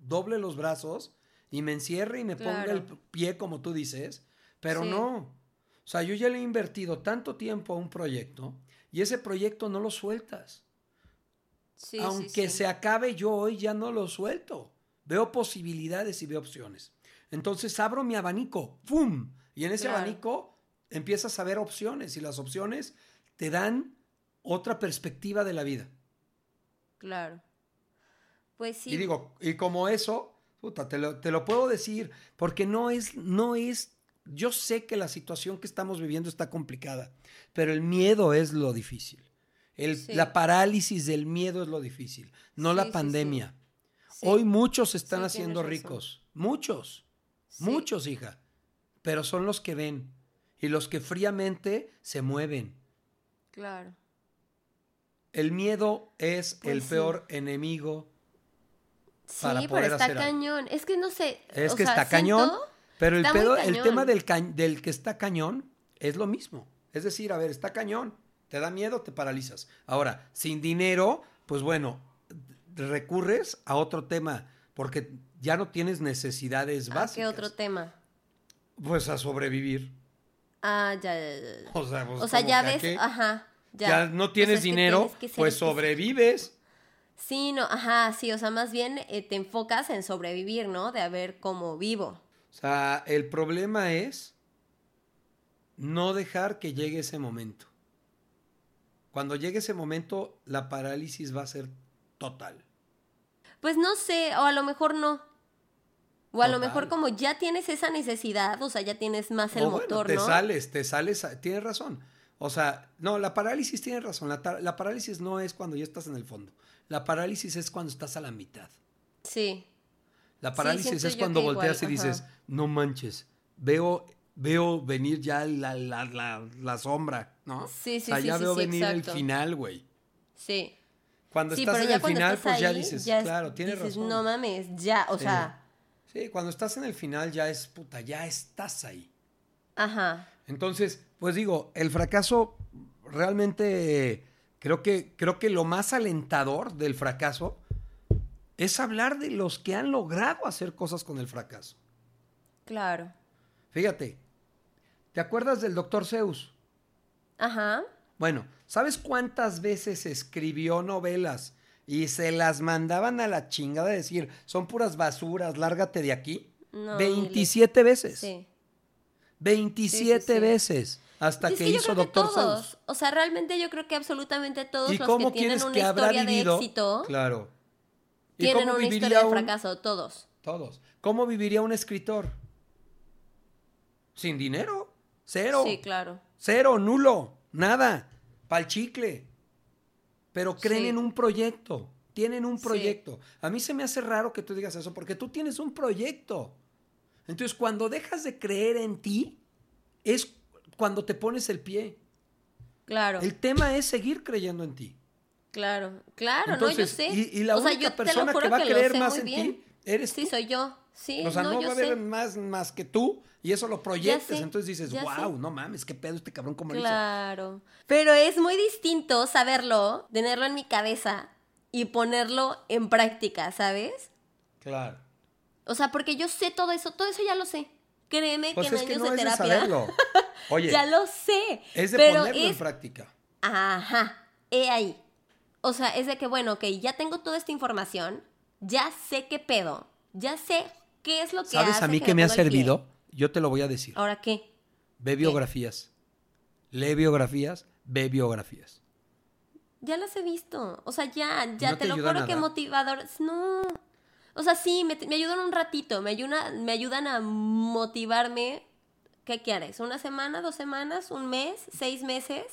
doble los brazos y me encierre y me ponga el pie como tú dices, pero no. O sea, yo ya le he invertido tanto tiempo a un proyecto y ese proyecto no lo sueltas. Aunque se acabe yo hoy ya no lo suelto. Veo posibilidades y veo opciones. Entonces abro mi abanico, ¡pum! Y en ese abanico empiezas a ver opciones y las opciones te dan otra perspectiva de la vida. Claro. Pues sí. Y digo, y como eso, puta, te lo, te lo puedo decir, porque no es, no es yo sé que la situación que estamos viviendo está complicada, pero el miedo es lo difícil. La parálisis del miedo es lo difícil, no la pandemia. Hoy muchos están haciendo ricos, muchos, muchos, hija, pero son los que ven y los que fríamente se mueven. Claro. El miedo es pues el peor enemigo. Para sí, pero está cañón. Es que no sé. Es que está cañón. Pero el, pedo, el tema del, del que está cañón es lo mismo. Es decir, a ver, está cañón, te da miedo, te paralizas. Ahora, sin dinero, pues bueno, recurres a otro tema, porque ya no tienes necesidades básicas. ¿A qué otro tema? Pues a sobrevivir. Ah, ya, ya, ya. O sea, pues, ya ves, ajá. Ya. no tienes dinero, pues sobrevives. Sí, no, ajá, sí, o sea, más bien eh, te enfocas en sobrevivir, ¿no? De a ver cómo vivo. O sea, el problema es no dejar que llegue ese momento. Cuando llegue ese momento, la parálisis va a ser total. Pues no sé, o a lo mejor no. O a lo mejor como ya tienes esa necesidad, o sea, ya tienes más el motor, te sales, te sales, tienes razón. O sea, no, la parálisis tiene razón. La, la, parálisis no es cuando ya estás en el fondo. La parálisis es cuando estás a la mitad. Sí. La parálisis es cuando volteas y dices, no manches, veo, veo venir ya la, la, sombra, ¿no? Sí, sí, o sea, ya veo venir el final, güey. Sí. Cuando estás en el final, pues ya dices, claro, tienes razón. No mames, ya, o sea, Sí, cuando estás en el final ya es puta, ya estás ahí. Ajá. Entonces, pues digo, el fracaso realmente creo que, creo que lo más alentador del fracaso es hablar de los que han logrado hacer cosas con el fracaso. Claro. Fíjate, ¿te acuerdas del doctor Zeus? Ajá. Bueno, ¿sabes cuántas veces escribió novelas y se las mandaban a la chingada de decir, son puras basuras, lárgate de aquí? No, 27 veces. Sí. 27 Sí, sí, sí. veces. Hasta Es que, hizo Doctor o sea, realmente yo creo que absolutamente todos ¿Y los cómo que tienen una que historia vivido? de éxito Claro. ¿Y tienen cómo una viviría historia de un- fracaso, todos. Todos. ¿Cómo viviría un escritor? Sin dinero. Cero. Sí, claro. Cero, nulo. Nada. Pa'l chicle. Pero creen Sí. en un proyecto. Tienen un Sí. proyecto. A mí se me hace raro que tú digas eso porque tú tienes un proyecto. Entonces, cuando dejas de creer en ti, es cuando te pones el pie. Claro. El tema es seguir creyendo en ti. Claro, claro, Entonces, no, yo sé. Y, y la o única persona que va a creer más en bien. ti eres Sí, tú. soy yo. Sí, O sea, no, no, va a haber sé. más, más que tú y eso lo proyectes. sé, Entonces dices, sé. wow, no mames, qué pedo este cabrón como lo hizo. Claro. Pero es muy distinto saberlo, tenerlo en mi cabeza y ponerlo en práctica, ¿sabes? Claro. O sea, porque yo sé todo eso, todo eso ya lo sé. Créeme Pues que en es que años no de es de terapia. saberlo. Oye, Ya lo sé. es de pero ponerlo en es práctica. Ajá, he ahí. O sea, es de que, bueno, ok, ya tengo toda esta información, ya sé qué pedo, ya sé qué es lo que ¿Sabes hace a mí que qué me ha pie. servido? Yo te lo voy a decir. ¿Ahora qué? Ve biografías. Lee biografías, ve biografías. Ya las he visto. O sea, ya, ya ¿No te, te lo juro que motivadores. No. O sea, sí, me, me ayudan un ratito, me ayudan, me ayudan a motivarme. ¿Qué quieres? ¿Una semana, dos semanas, un mes, seis meses?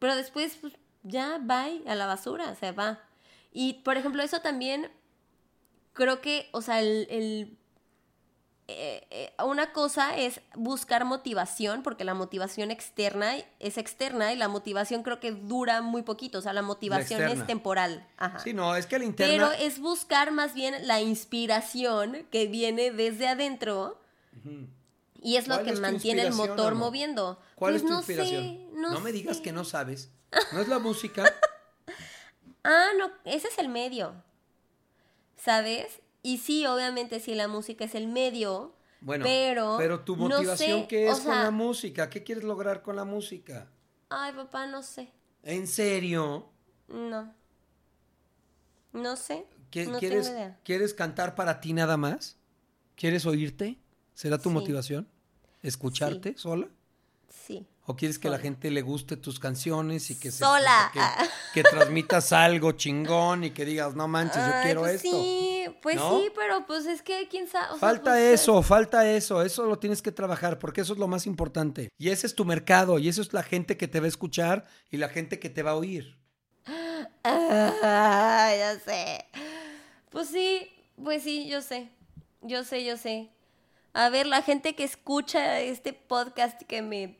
Pero después, pues, ya, bye, a la basura, se va. Y, por ejemplo, eso también, creo que, o sea, el... el- eh, eh, una cosa es buscar motivación, porque la motivación externa es externa y la motivación creo que dura muy poquito, o sea, la motivación es temporal. Ajá. Sí, no, es que la interna... Pero es buscar más bien la inspiración que viene desde adentro y es lo ¿Cuál que es mantiene el motor moviendo. ¿Cuál pues es tu no inspiración? sé, no, me digas sé. que no sabes. ¿No es la música? Ah, no, ese es el medio. ¿Sabes? Y sí, obviamente, sí, la música es el medio. Bueno, pero, tu no motivación, sé, ¿qué o es con la música? ¿Qué quieres lograr con la música? Ay, papá, no sé. ¿En serio? No. No sé. ¿Qué- no ¿Quieres, tengo idea. ¿Quieres cantar para ti nada más? ¿Quieres oírte? ¿Será tu Sí. motivación? ¿Escucharte sola? Sí. ¿O quieres que la gente le guste tus canciones y que se- Sola. que, que transmitas algo chingón y que digas, no manches, yo Ay, quiero pues esto? Sí, pues ¿No? sí, pero pues es que quién sabe. o sea, Falta pues, eso, falta eso, eso lo tienes que trabajar porque eso es lo más importante. Y ese es tu mercado y eso es la gente que te va a escuchar y la gente que te va a oír. Ah, ya sé. Pues sí, pues sí, yo sé. Yo sé, yo sé. A ver, la gente que escucha este podcast que me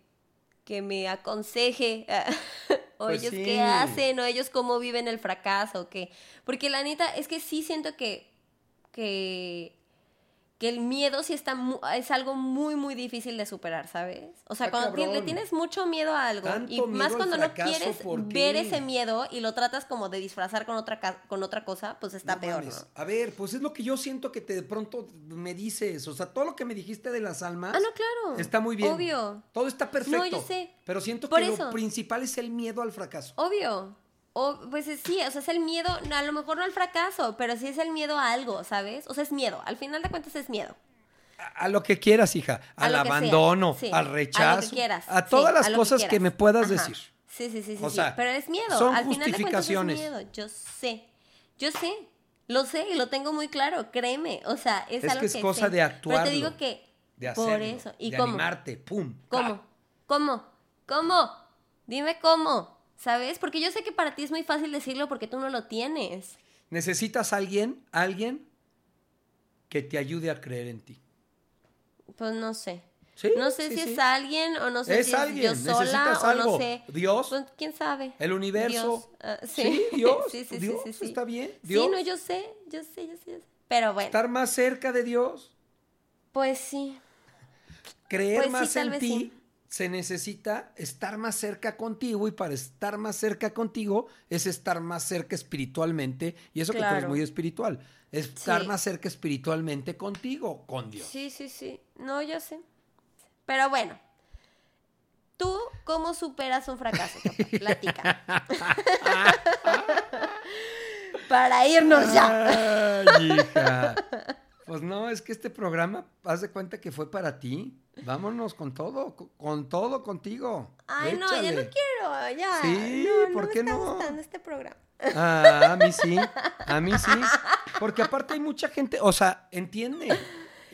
que me aconseje o Pues ellos sí. qué hacen o ellos cómo viven el fracaso o qué. Porque la neta es que sí siento que que que el miedo sí está es algo muy muy difícil de superar, ¿sabes? O sea, Está cuando le tienes mucho miedo a algo Tanto y más cuando no quieres ¿por ver ese miedo y lo tratas como de disfrazar con otra con otra cosa, pues está No peor. A ver, pues es lo que yo siento que te de pronto me dices. O sea, todo lo que me dijiste de las almas. Ah, no, claro. Está muy bien. Obvio. Todo está perfecto. No, yo sé. Pero siento Por que eso. lo principal es el miedo al fracaso. Obvio. O, pues es- sí, o sea, es el miedo, a lo mejor no al fracaso, pero sí es el miedo a algo, ¿sabes? O sea, es miedo. Al final de cuentas es miedo. A, a lo que quieras, hija. A Al que abandono, sí, al A rechazo. lo que quieras. A sí, todas las a cosas que, me puedas Ajá. decir. Sí, sí, sí, sí. O sí. sea, pero es miedo. son Al final de cuentas es justificaciones. miedo. Yo sé. Yo sé. Lo sé y lo tengo muy claro, créeme. O sea, es, Es algo que es cosa sé. de Pero actuarlo, te digo que De hacerlo. por eso. ¿Y de cómo? animarte. Pum. ¿Cómo? ¿Cómo? ¿Cómo? Dime cómo. ¿Sabes? Porque yo sé que para ti es muy fácil decirlo porque tú no lo tienes. Necesitas alguien, alguien que te ayude a creer en ti. Pues no sé. Sí, no sé sí, si sí. es alguien o no sé Es si alguien, es yo sola necesitas o algo. no sé. Dios, Pues, quién sabe. el universo. Dios. Ah, Sí, Dios, sí, sí, sí, Dios, sí, sí. está bien, Sí, Dios. no, yo sé, yo sé, yo sé. yo sé. Pero bueno, Estar más cerca de Dios, pues sí. creer Pues sí, más en ti, sí. Se necesita estar más cerca contigo y para estar más cerca contigo es estar más cerca espiritualmente y eso que tú eres muy espiritual, es estar Sí. más cerca espiritualmente contigo, con Dios. Sí, sí, sí. No, yo sé. Pero bueno. ¿Tú cómo superas un fracaso? papá? Platica. Para irnos ya. Ay, hija. Pues no, es que este programa, haz de cuenta que fue para ti. Vámonos con todo, co- con todo contigo. Ay, no, ya no quiero, ya. Sí, no, ¿por no qué me está no? gustando este programa. Ah, a mí sí, a mí sí. Porque aparte hay mucha gente, o sea, entiende.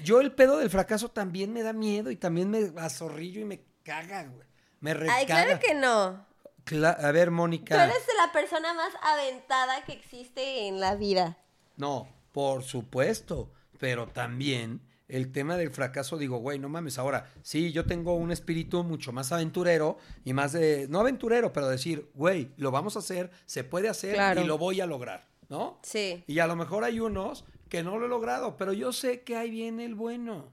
Yo el pedo del fracaso también me da miedo y también me azorrillo y me caga, güey. Me recaga. Ay, claro que no. Cla- a ver, Tú Mónica. eres la persona más aventada que existe en la vida. No, por supuesto. Pero también el tema del fracaso, digo, güey, no mames. Ahora, sí, yo tengo un espíritu mucho más aventurero y más de. No aventurero, pero decir, güey, lo vamos a hacer, se puede hacer Claro. y lo voy a lograr, ¿no? Sí. Y a lo mejor hay unos que no lo he logrado, pero yo sé que ahí viene el bueno.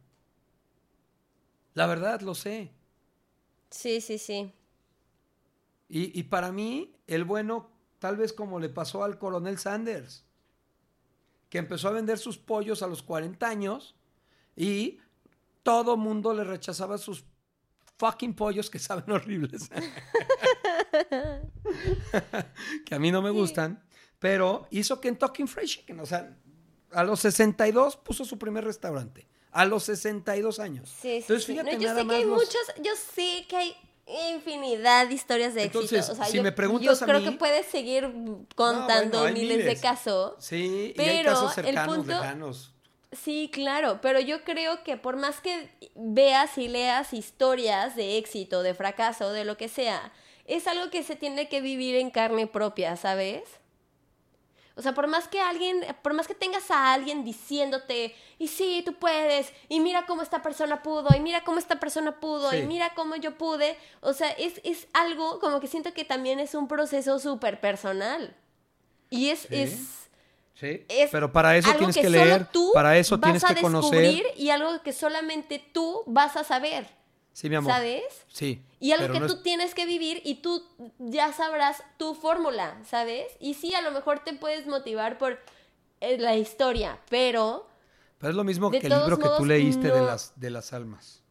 La verdad, lo sé. Sí, sí, sí. Y, y para mí, el bueno, tal vez como le pasó al coronel Sanders, que empezó a vender sus pollos a los 40 años y todo mundo le rechazaba sus fucking pollos que saben horribles. que a mí no me gustan, pero hizo Kentucky Fried Chicken. O sea, a los 62 puso su primer restaurante. A los 62 años. Sí, sí, Entonces, sí. fíjate No, yo nada sé que hay los- muchas, yo sé que hay infinidad de historias de Entonces, éxito. O sea, si yo, me preguntas yo a creo mí- que puedes seguir contando bueno, miles de casos. Sí, y hay Pero el punto- lejanos. Sí, claro, pero yo creo que por más que veas y leas historias de éxito, de fracaso, de lo que sea, es algo que se tiene que vivir en carne propia, ¿sabes? O sea, por más que alguien, por más que tengas a alguien diciéndote, y sí, tú puedes, y mira cómo esta persona pudo, y mira cómo esta persona pudo, Sí. y mira cómo yo pude, o sea, es, es algo como que siento que también es un proceso súper personal. Y es, Sí. es, Sí, es pero para eso tienes que, leer, para eso vas tienes a que conocer. descubrir y algo que solamente tú vas a saber, Sí, mi amor. ¿sabes? Sí. Y algo que no tú es- tienes que vivir y tú ya sabrás tu fórmula, ¿sabes? Y sí, a lo mejor te puedes motivar por eh, la historia, pero pero es lo mismo que el libro que tú leíste de las de las almas.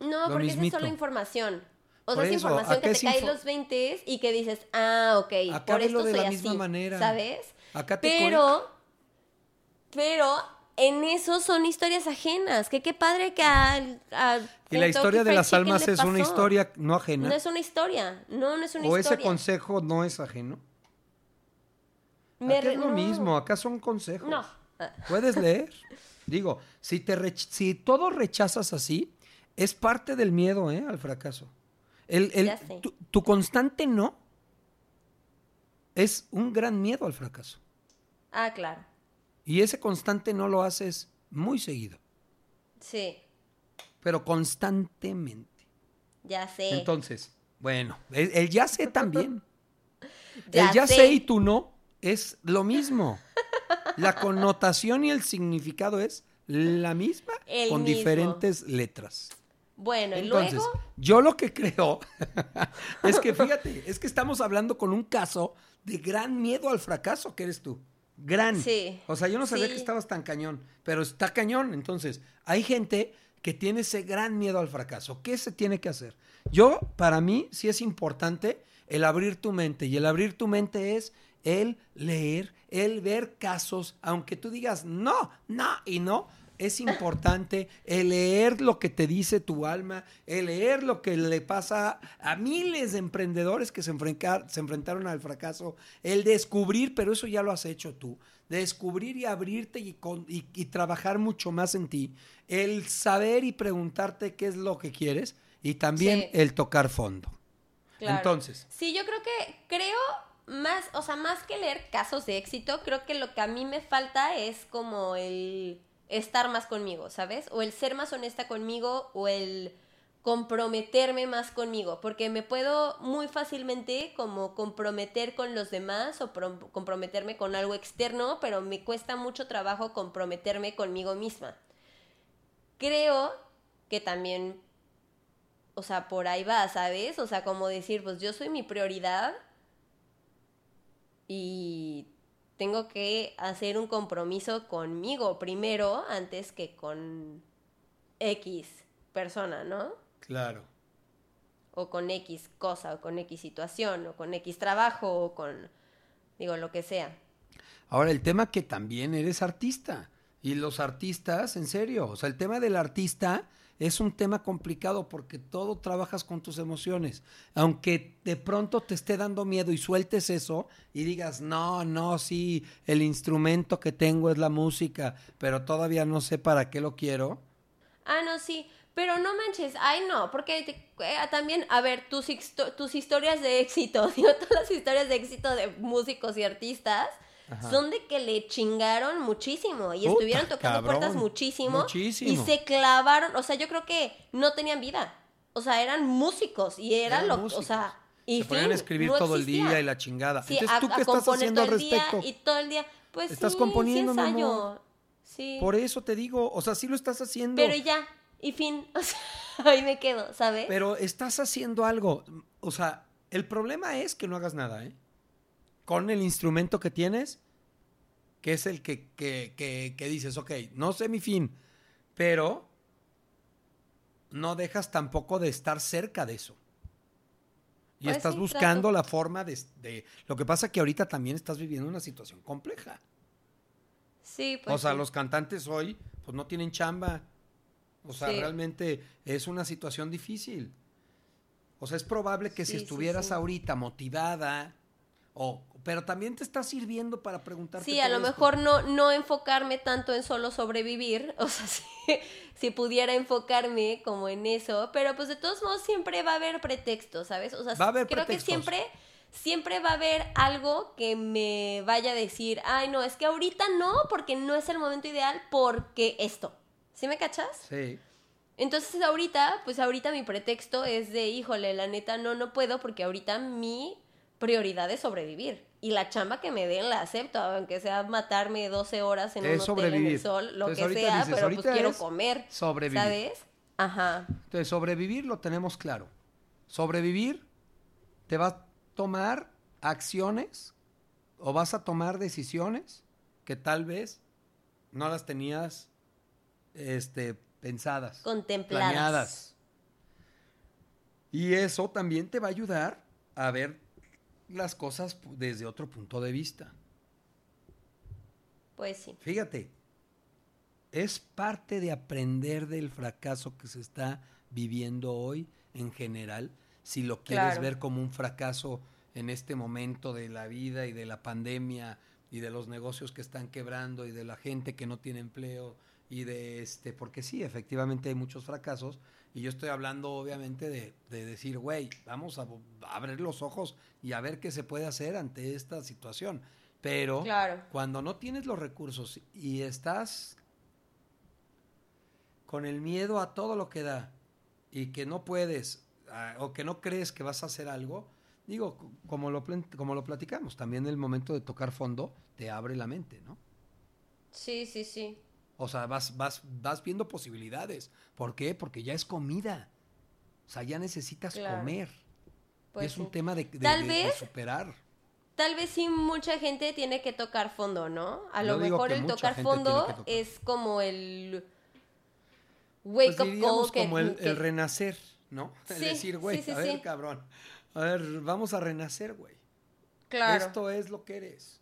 no, Lo porque esa es solo información. O sea, es información que te cae los 20 y que dices, ah, ok, Acá por esto de soy la así, misma manera. ¿sabes? Acá te Pero, pero en eso son historias ajenas. Que qué padre que a Y la historia de las almas es una historia no ajena. No es una historia. No, no es una o ese historia. consejo no es ajeno. Me acá re- es lo no. mismo, acá son consejos. No. Puedes leer. Digo, si te si todo rechazas así, es parte del miedo, ¿eh? Al fracaso. El, el- tu constante no es un gran miedo al fracaso. Ah, claro. Y ese constante no lo haces muy seguido, Sí, pero constantemente. ya sé. Entonces, bueno, el, el ya sé también. Ya el ya sé. sé y tú no es lo mismo. La connotación y el significado es la misma El con mismo. diferentes letras. bueno, y Entonces, luego. yo lo que creo es que fíjate, es que estamos hablando con un caso de gran miedo al fracaso que eres tú. Gran. Sí, O sea, yo no sabía sí. que estabas tan cañón, pero está cañón. Entonces, hay gente que tiene ese gran miedo al fracaso. ¿Qué se tiene que hacer? Yo, para mí, sí es importante el abrir tu mente. Y el abrir tu mente es el leer, el ver casos, aunque tú digas no, no y no. Es importante el leer lo que te dice tu alma, el leer lo que le pasa a miles de emprendedores que se, enfrencar- se enfrentaron al fracaso, el descubrir, pero eso ya lo has hecho tú, descubrir y abrirte y, con- y- y trabajar mucho más en ti, el saber y preguntarte qué es lo que quieres y también Sí. el tocar fondo. Claro. Entonces, Sí, yo creo que, creo más, o sea, más que leer casos de éxito, creo que lo que a mí me falta es como el estar más conmigo, ¿sabes? O el ser más honesta conmigo, o el comprometerme más conmigo, porque me puedo muy fácilmente como comprometer con los demás o comprometerme con algo externo, pero me cuesta mucho trabajo comprometerme conmigo misma. Creo que también, o sea, por ahí va, ¿sabes? O sea, como decir, pues yo soy mi prioridad y tengo que hacer un compromiso conmigo primero antes que con X persona, ¿no? Claro. O con X cosa, o con X situación, o con X trabajo, o con, digo, lo que sea. Ahora, el tema que también eres artista. Y los artistas, en serio, o sea, el tema del artista es un tema complicado porque todo trabajas con tus emociones. Aunque de pronto te esté dando miedo y sueltes eso y digas, no, no, sí, el instrumento que tengo es la música, pero todavía no sé para qué lo quiero. Ah, no, sí. Pero no manches, ay no, porque eh, también, a ver, tus, tus historias de éxito, todas las historias de éxito de músicos y artistas son de que le chingaron muchísimo y estuvieron tocando puertas muchísimo, y se clavaron, o sea, yo creo que no tenían vida, o sea, eran músicos y eran, lo, o sea, y se a escribir todo el día y la chingada. Entonces, ¿tú qué estás haciendo al respecto? y todo el día, pues estás sí, componiendo, sí ensayo. Sí. Por eso te digo, o sea, sí lo estás haciendo. Pero ya, y fin. O sea, ahí me quedo, ¿sabes? Pero estás haciendo algo. O sea, el problema es que no hagas nada, ¿eh? Con el instrumento que tienes, que es el que, que, que, dices, ok, no sé mi fin, pero no dejas tampoco de estar cerca de eso. Y pues estás buscando la forma de, de, Lo que pasa que ahorita también estás viviendo una situación compleja. Sí, pues. O sea, los cantantes hoy, pues no tienen chamba. O sea, realmente es una situación difícil. O sea, es probable que si estuvieras ahorita motivada, o, pero también te está sirviendo para preguntarte. Sí, a lo mejor no, no enfocarme tanto en solo sobrevivir, o sea, si, pudiera enfocarme como en eso, pero pues de todos modos siempre va a haber pretextos, ¿sabes? O sea, creo que siempre, siempre va a haber algo que me vaya a decir, ay, no, es que ahorita no, porque no es el momento ideal, porque esto. ¿Sí me cachas? Sí. Entonces ahorita, pues ahorita mi pretexto es de, híjole, la neta no, no puedo porque ahorita mi prioridad es sobrevivir. Y la chamba que me den la acepto, aunque sea matarme 12 horas en un hotel en el sol, lo que sea, pero pues quiero comer. Sobrevivir. ¿Sabes? Ajá. Entonces, sobrevivir lo tenemos claro. Sobrevivir te va a tomar acciones o vas a tomar decisiones que tal vez no las tenías este, pensadas, contempladas. Planeadas. Y eso también te va a ayudar a ver las cosas desde otro punto de vista. Pues sí. Fíjate, es parte de aprender del fracaso que se está viviendo hoy en general, si lo quieres ver como un fracaso en este momento de la vida y de la pandemia y de los negocios que están quebrando y de la gente que no tiene empleo y de este, porque sí, efectivamente hay muchos fracasos y yo estoy hablando obviamente de, decir, güey, vamos a, abrir los ojos y a ver qué se puede hacer ante esta situación. Pero cuando no tienes los recursos y estás con el miedo a todo lo que da y que no puedes o que no crees que vas a hacer algo, digo, como lo, como lo platicamos, también el momento de tocar fondo te abre la mente, ¿no? Sí, sí, sí. O sea, vas, vas, vas viendo posibilidades. ¿Por qué? Porque ya es comida. O sea, ya necesitas comer. Pues es un tema de, superar. Tal vez sí mucha gente tiene que tocar fondo, ¿no? A lo mejor el tocar fondo es como el wake pues up call. como el, renacer, ¿no? Es decir, güey, a ver, cabrón. A ver, vamos a renacer, güey. Claro. Esto es lo que eres.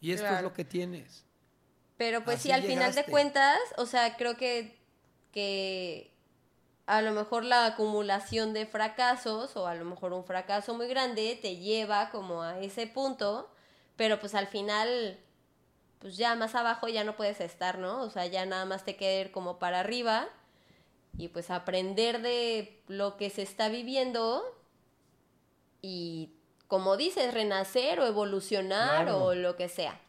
Y esto es lo que tienes. Pero pues sí, al final de cuentas, o sea, creo que, que a lo mejor la acumulación de fracasos o a lo mejor un fracaso muy grande te lleva como a ese punto, pero pues al final, pues ya más abajo ya no puedes estar, ¿no? O sea, ya nada más te queda ir como para arriba y pues aprender de lo que se está viviendo y como dices, renacer o evolucionar o lo que sea.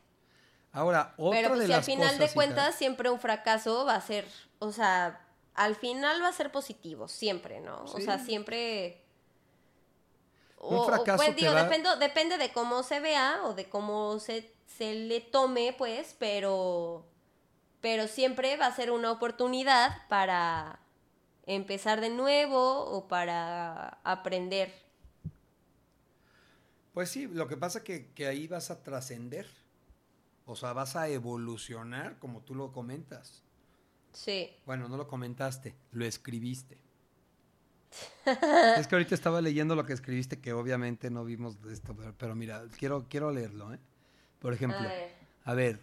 Ahora, otra Pero pues, si al final de cuentas siempre un fracaso va a ser, o sea, al final va a ser positivo, siempre, ¿no? O sea, siempre... Un o, fracaso pues, te digo, va- depende, depende de cómo se vea o de cómo se, se le tome, pues, pero, pero siempre va a ser una oportunidad para empezar de nuevo o para aprender. Pues sí, lo que pasa que, que ahí vas a trascender. O sea, vas a evolucionar, como tú lo comentas. Sí. Bueno, no lo comentaste, lo escribiste. es que ahorita estaba leyendo lo que escribiste, que obviamente no vimos de esto, pero, pero mira, quiero, quiero leerlo, ¿eh? Por ejemplo, A ver. a ver,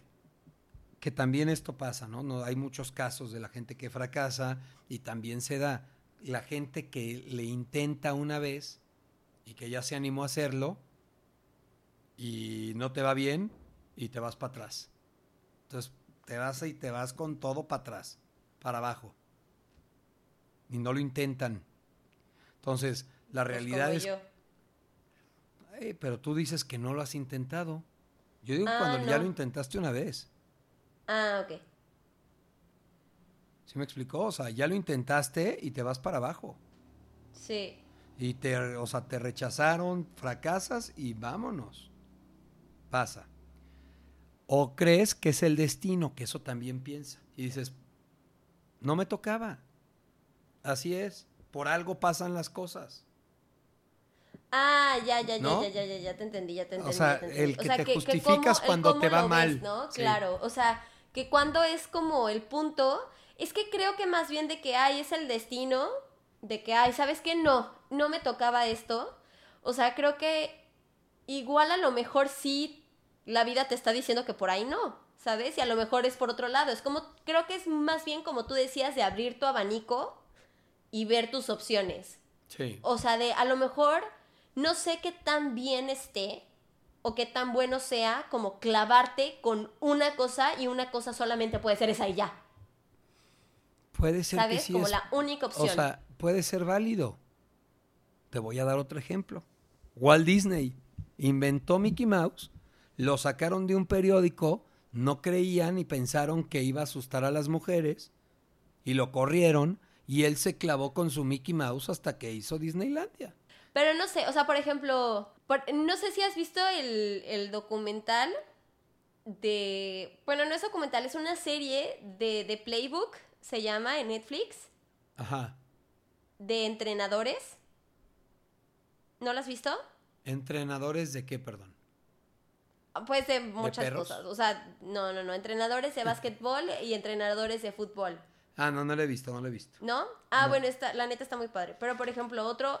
que también esto pasa, ¿no? ¿no? Hay muchos casos de la gente que fracasa y también se da la gente que le intenta una vez y que ya se animó a hacerlo y no te va bien y te vas para atrás. Entonces te vas y te vas con todo para atrás, para abajo. Y no lo intentan. Entonces, la Pues realidad como es... yo. "Ey, pero tú dices que no lo has intentado. Yo digo Ah, cuando ya lo intentaste una vez. Ah, ok. ¿Sí me explicó? O sea, ya lo intentaste y te vas para abajo. Sí. Y te, o sea, te rechazaron, fracasas y vámonos. Pasa. O crees que es el destino, que eso también piensa. Y dices, no me tocaba. Así es. Por algo pasan las cosas. Ah, ya, ya, ya, ¿No? ya, ya, ya, ya te entendí, ya te O entendí. sea, te entendí. el que te justificas cómo- cuando te va mal. ves, ¿no? Sí. Claro, o sea, que cuando es como el punto, es que creo que más bien de que, ay, es el destino, de que, ay, ¿sabes qué? No, no me tocaba esto. O sea, creo que igual a lo mejor sí la vida te está diciendo que por ahí no, ¿sabes? Y a lo mejor es por otro lado. Es como, creo que es más bien como tú decías, de abrir tu abanico y ver tus opciones. Sí. O sea, de a lo mejor no sé qué tan bien esté o qué tan bueno sea como clavarte con una cosa y una cosa solamente puede ser esa y ya. Puede ser que ¿Sabes? sí como es- la única opción. O sea, puede ser válido. Te voy a dar otro ejemplo. Walt Disney inventó Mickey Mouse, lo sacaron de un periódico, no creían y pensaron que iba a asustar a las mujeres y lo corrieron y él se clavó con su Mickey Mouse hasta que hizo Disneylandia. Pero no sé, o sea, por ejemplo, por- no sé si has visto el, el documental de... Bueno, no es documental, es una serie de, de Playbook, se llama en Netflix, Ajá. de entrenadores. ¿No lo has visto? ¿Entrenadores de qué, perdón? Pues de muchas perros? cosas. O sea, no, no, no. Entrenadores de básquetbol y entrenadores de fútbol. Ah, no, no lo he visto, no lo he visto. ¿No? Ah, No. bueno, está, la neta está muy padre. Pero, por ejemplo, otro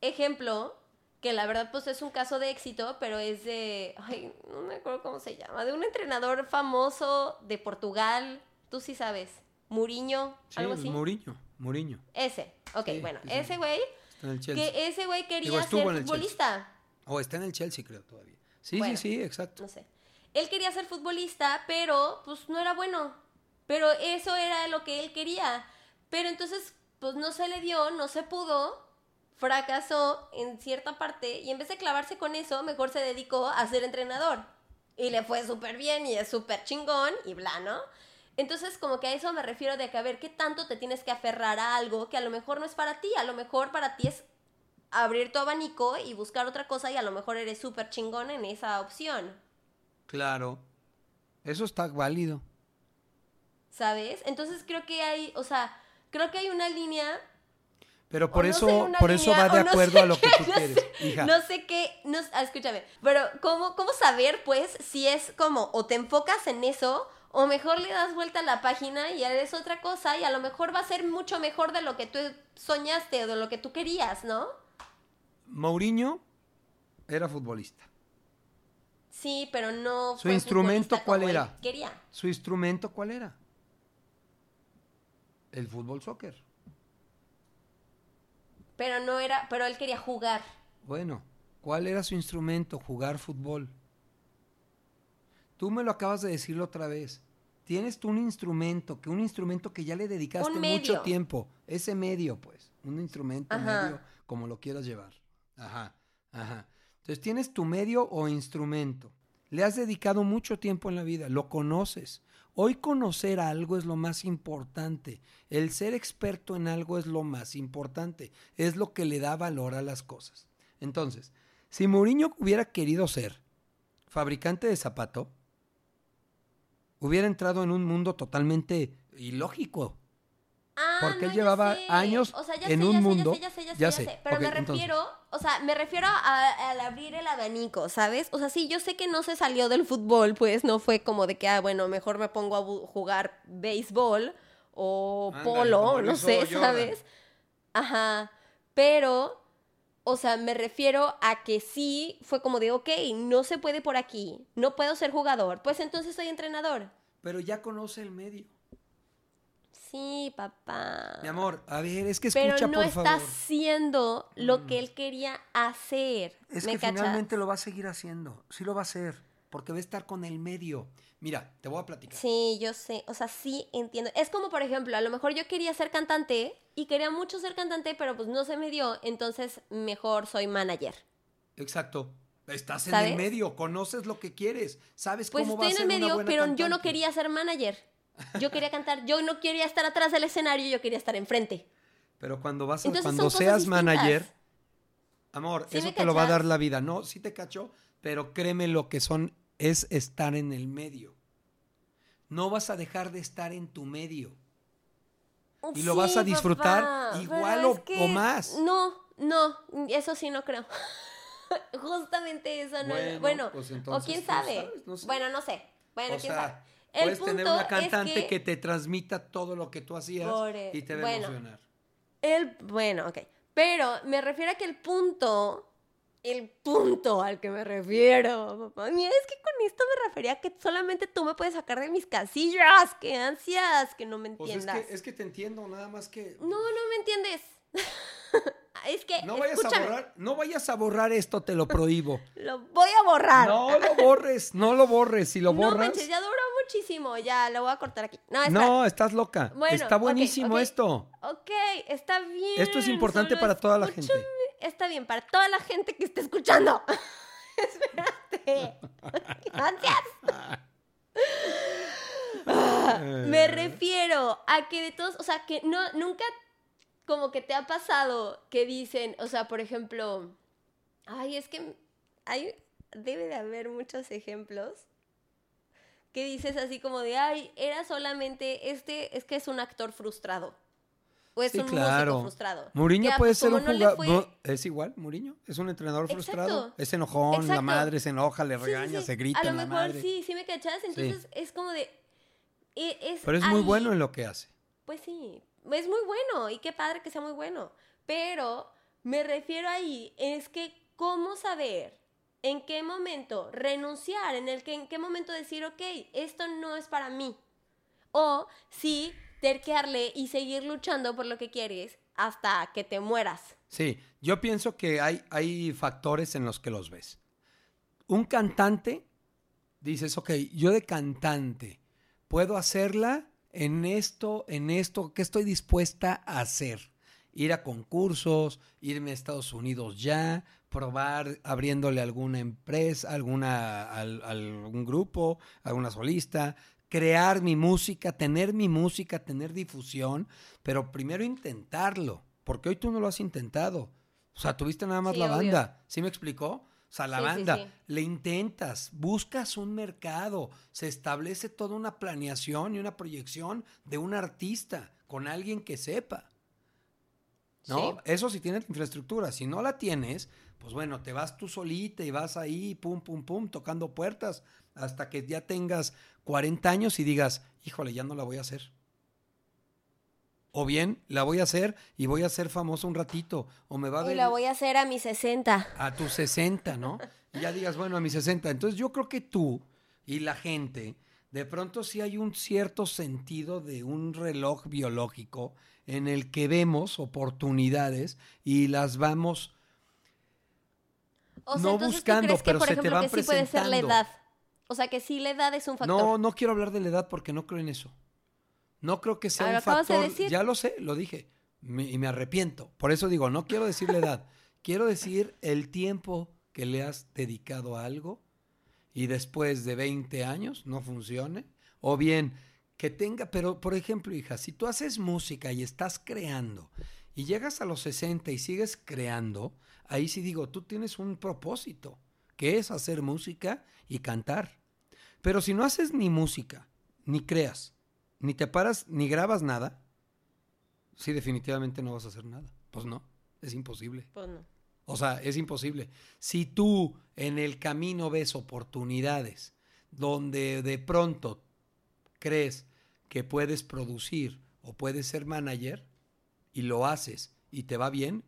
ejemplo, que la verdad pues es un caso de éxito, pero es de... Ay, no me acuerdo cómo se llama. De un entrenador famoso de Portugal. Tú sí sabes. Muriño, Sí, algo así. Muriño, Muriño. ese. Ok, Sí, bueno. Ese güey, Está en el Chelsea. que ese güey quería Digo, ser futbolista. O está en el Chelsea, creo, todavía. Sí, Bueno. sí, sí, exacto. no sé. Él quería ser futbolista, pero pues no era bueno. Pero eso era lo que él quería. Pero entonces, pues no se le dio, no se pudo, fracasó en cierta parte y en vez de clavarse con eso, mejor se dedicó a ser entrenador. Y le fue súper bien y es súper chingón y bla, ¿no? Entonces, como que a eso me refiero de que a ver qué tanto te tienes que aferrar a algo que a lo mejor no es para ti, a lo mejor para ti es abrir tu abanico y buscar otra cosa y a lo mejor eres súper chingón en esa opción. Claro. Eso está válido. ¿sabes? Entonces creo que hay, o sea, creo que hay una línea. Pero por o no eso, sé, por eso va de no acuerdo sé a lo que tú no quieres, sé, hija. No sé qué, no, ah, escúchame, pero ¿cómo, ¿cómo saber, pues, si es como o te enfocas en eso o mejor le das vuelta a la página y eres otra cosa y a lo mejor va a ser mucho mejor de lo que tú soñaste o de lo que tú querías, ¿no? Mourinho era futbolista. Sí, pero no. ¿Su fue instrumento cuál como él era? Quería. ¿Su instrumento cuál era? El fútbol soccer. Pero no era, pero él quería jugar. Bueno, ¿cuál era su instrumento? Jugar fútbol. Tú me lo acabas de decir la otra vez. Tienes tú un instrumento, que un instrumento que ya le dedicaste mucho tiempo. Ese medio, pues. Un instrumento Ajá. medio, como lo quieras llevar. Ajá, ajá. Entonces tienes tu medio o instrumento. Le has dedicado mucho tiempo en la vida, lo conoces. Hoy conocer algo es lo más importante. El ser experto en algo es lo más importante. Es lo que le da valor a las cosas. Entonces, si Mourinho hubiera querido ser fabricante de zapato, hubiera entrado en un mundo totalmente ilógico. Ah, Porque no, él ya llevaba sé. años O sea, ya en sé, un ya sé, mundo- Ya sé, ya sé, ya ya sé. sé. Pero me entonces- refiero, o sea, me refiero a- al abrir el abanico, ¿sabes? O sea, sí, yo sé que no se salió del fútbol, pues no fue como de que, ah, bueno, mejor me pongo a jugar béisbol o polo, no sé. ¿sabes? Ajá. Pero, o sea, me refiero a que sí fue como de, ok, no se puede por aquí, no puedo ser jugador, pues entonces soy entrenador. Pero ya conoce el medio. Sí, papá. Mi amor, a ver, es que Pero escucha, no por está favor. Mm. haciendo lo que él quería hacer. Es ¿Me que cachas? finalmente lo va a seguir haciendo. Sí lo va a hacer. Porque va a estar con el medio. Mira, te voy a platicar. Sí, yo sé. O sea, sí entiendo. Es como, por ejemplo, a lo mejor yo quería ser cantante y quería mucho ser cantante, pero pues no se me dio. Entonces, mejor soy manager. Exacto. Estás en el medio, conoces lo que quieres, sabes Pues cómo va a estoy en ser el medio, pero yo no quería ser manager. Yo quería cantar. Yo no quería estar atrás del escenario, yo quería estar enfrente. Pero cuando vas a- Entonces cuando seas manager, amor, ¿Sí eso te lo va a dar la vida. No, sí te cacho, pero créeme lo que son es estar en el medio. No vas a dejar de estar en tu medio. Y lo vas a disfrutar papá, igual o- que o más. No, no, eso sí no creo. Justamente eso no. Bueno, Bueno, pues o entonces, quién ¿quién sabe? No sé. Bueno, no sé. Bueno, o quién sea, sabe. El puedes punto tener una es cantante que, que... te transmita todo lo que tú hacías Por y te va a emocionar. el bueno, ok. Pero me refiero a que el punto el punto al que me refiero, papá. Mira, es que con esto me refería a que solamente tú me puedes sacar de mis casillas. ¡Qué ansias! Que no me Pues es entiendas. que, es que te entiendo, nada más que... No, no me entiendes. es que, No vayas escúchame, a borrar, no vayas a borrar esto, te lo prohíbo. lo voy a borrar. No lo borres, no lo borres. Si lo No borras. manches, ya duró muchísimo. Ya, lo voy a cortar aquí. No, no, estás loca. Bueno, Está buenísimo ok. esto. Ok, está bien. Esto es importante para toda la gente. Está bien, para toda la gente que esté escuchando. Espérate. Ah, Me refiero a que de todos, o sea, que no, nunca como que te ha pasado que dicen, o sea, por ejemplo, ay, es que hay, debe de haber muchos ejemplos que dices así como de, ay, era solamente, este, es que es un actor frustrado. O es Sí, un claro. músico frustrado. Mourinho Ya, puede ser un no jugador. fue- Es igual, Mourinho. Es un entrenador Exacto. frustrado. Es enojón, la Exacto. madre se enoja, le Sí, sí, regaña, sí. se grita A lo la mejor madre. sí, sí me cachas. Entonces es como de. e- Es Pero es muy ahí. bueno en lo que hace. Pues sí, es muy bueno y qué padre que sea muy bueno. Pero me refiero ahí, es que cómo saber en qué momento renunciar, en el que en qué momento decir, ok, esto no es para mí. O sí, terquearle y seguir luchando por lo que quieres hasta que te mueras. Sí, yo pienso que hay, hay factores en los que los ves. Un cantante, dices, ok, yo de cantante, puedo hacerla en esto, en esto, ¿qué estoy dispuesta a hacer? Ir a concursos, irme a Estados Unidos ya, probar abriéndole alguna empresa, alguna, al- algún grupo, alguna solista, crear mi música, tener mi música, tener difusión, pero primero intentarlo, porque hoy tú no lo has intentado. O sea, tuviste nada más Sí, la obvio. banda, ¿sí me explicó? O sea, la Sí, banda, sí. le intentas, buscas un mercado, se establece toda una planeación y una proyección de un artista con alguien que sepa. ¿No? Eso sí tienes la infraestructura. Si no la tienes, pues bueno, te vas tú solita y vas ahí, pum, pum, pum, tocando puertas hasta que ya tengas 40 años y digas, híjole, ya no la voy a hacer. O bien, la voy a hacer y voy a ser famoso un ratito. O me va a Y ver lo voy a hacer a mis 60. a tus 60, ¿no? Y ya digas, bueno, a mis 60. Entonces yo creo que tú y la gente, de pronto sí hay un cierto sentido de un reloj biológico en el que vemos oportunidades y las vamos... O sea, No entonces, ¿tú buscando, crees que, pero por se te ejemplo, van que sí puede ser la presentando. edad? O sea, que sí la edad es un factor. No, no quiero hablar de la edad porque no creo en eso. No creo que sea Ah, un de factor. decir. Ya lo sé, lo dije. Me- y me arrepiento. Por eso digo, no quiero decir la edad. quiero decir el tiempo que le has dedicado a algo y después de 20 años no funcione O bien, que tenga, pero por ejemplo, hija, si tú haces música y estás creando y llegas a los 60 y sigues creando, ahí sí digo, tú tienes un propósito, que es hacer música y cantar. Pero si no haces ni música, ni creas, ni te paras, ni grabas nada, sí, definitivamente no vas a hacer nada. Pues no, es imposible. Pues no. O sea, es imposible. Si tú en el camino ves oportunidades donde de pronto crees que puedes producir o puedes ser manager y lo haces y te va bien,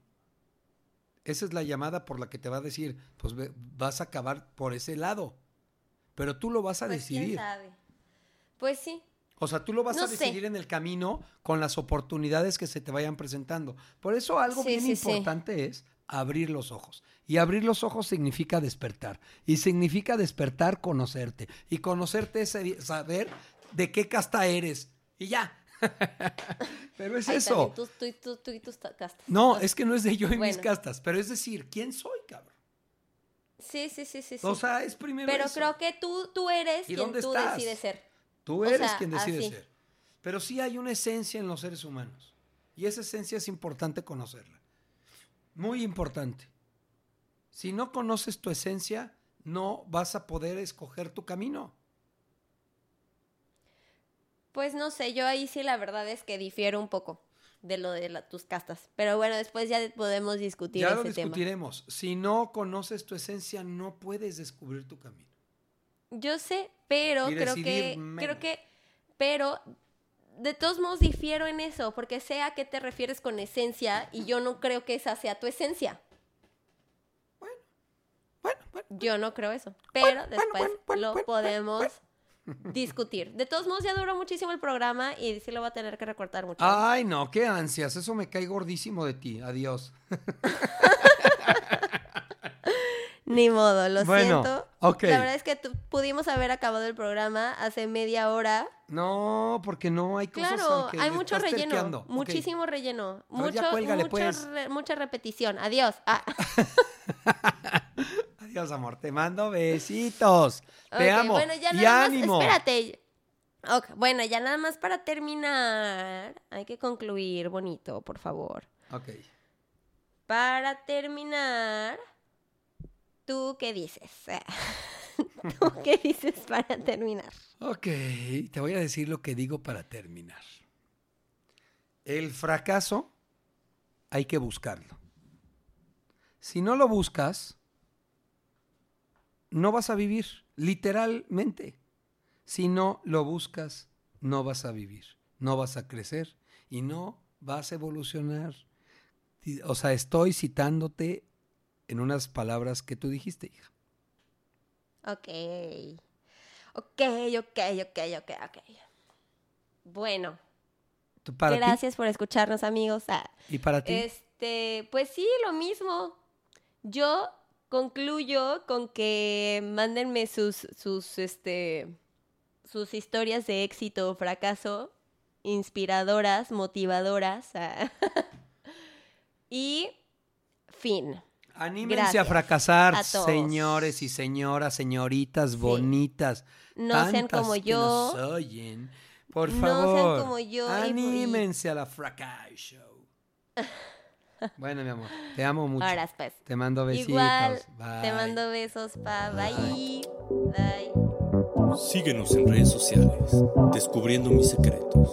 esa es la llamada por la que te va a decir, pues vas a acabar por ese lado. Pero tú lo vas a Pues, ¿quién decidir. sabe? Pues sí. O sea, tú lo vas No a sé. decidir en el camino con las oportunidades que se te vayan presentando. Por eso algo Sí, bien sí, sí. importante es abrir los ojos. Y abrir los ojos significa despertar. Y significa despertar conocerte. Y conocerte es saber de qué casta eres. Y ya. pero es Ay, eso. Tú, tú, tú, tú y tus ta- castas. No, es que no es de yo y mis castas. Pero es decir, ¿quién soy, cabrón? Sí, sí, sí, sí. O sea, es primero Pero eso. creo que tú, tú eres ¿Y quien tú estás? decides ser. Tú O eres sea, quien decide así. ser. Pero sí hay una esencia en los seres humanos. Y esa esencia es importante conocerla. Muy importante. Si no conoces tu esencia, no vas a poder escoger tu camino. Pues no sé, yo ahí sí la verdad es que difiero un poco de lo de la- tus castas. Pero bueno, después ya podemos discutir ya ese lo tema. discutiremos. Si no conoces tu esencia, no puedes descubrir tu camino. Yo sé, pero Y creo que, menos. creo que, pero de todos modos difiero en eso, porque sé a qué te refieres con esencia y yo no creo que esa sea tu esencia. Bueno, bueno. Yo no creo eso. Pero bueno, después bueno, bueno, lo bueno, podemos discutir. De todos modos, ya duró muchísimo el programa y sí lo voy a tener que recortar mucho. Ay, no, qué ansias. Eso me cae gordísimo de ti. Adiós. Ni modo, lo Bueno, siento. ok. La verdad es que pudimos haber acabado el programa hace media hora. No, porque no hay cosas Claro, que hay mucho relleno. terqueando. Muchísimo relleno. A ver, ya Mucho, cuélgale, mucho pues. re- mucha repetición. Adiós. Ah. Adiós, amor. Te mando besitos. Te amo. Bueno, ya y nada más, ánimo. espérate. Bueno, ya nada más para terminar. Hay que concluir bonito, por favor. Ok. Para terminar, ¿tú qué dices? ¿Tú qué dices para terminar? Ok. Te voy a decir lo que digo para terminar. El fracaso hay que buscarlo. Si no lo buscas, no vas a vivir, literalmente. Si no lo buscas, no vas a vivir, no vas a crecer y no vas a evolucionar. O sea, estoy citándote en unas palabras que tú dijiste, hija. Ok. Ok, ok, ok, ok, ok. Bueno, ¿Tú- Para ti gracias por escucharnos, amigos. Ah, y para ti. Este, pues sí, lo mismo. Yo concluyo con que mándenme sus, sus, este, sus historias de éxito o fracaso, inspiradoras, motivadoras. ah. y fin. Anímense Gracias a fracasar, a señores y señoras, señoritas bonitas. No sean como que yo. nos oyen. Por No sean favor. como yo y- Anímense a la Fracas Show. bueno, mi amor, te amo mucho. Ahora pues. Te mando besitos. Igual, Bye. te mando besos, pa. Bye. Bye. Síguenos en redes sociales, descubriendo mis secretos.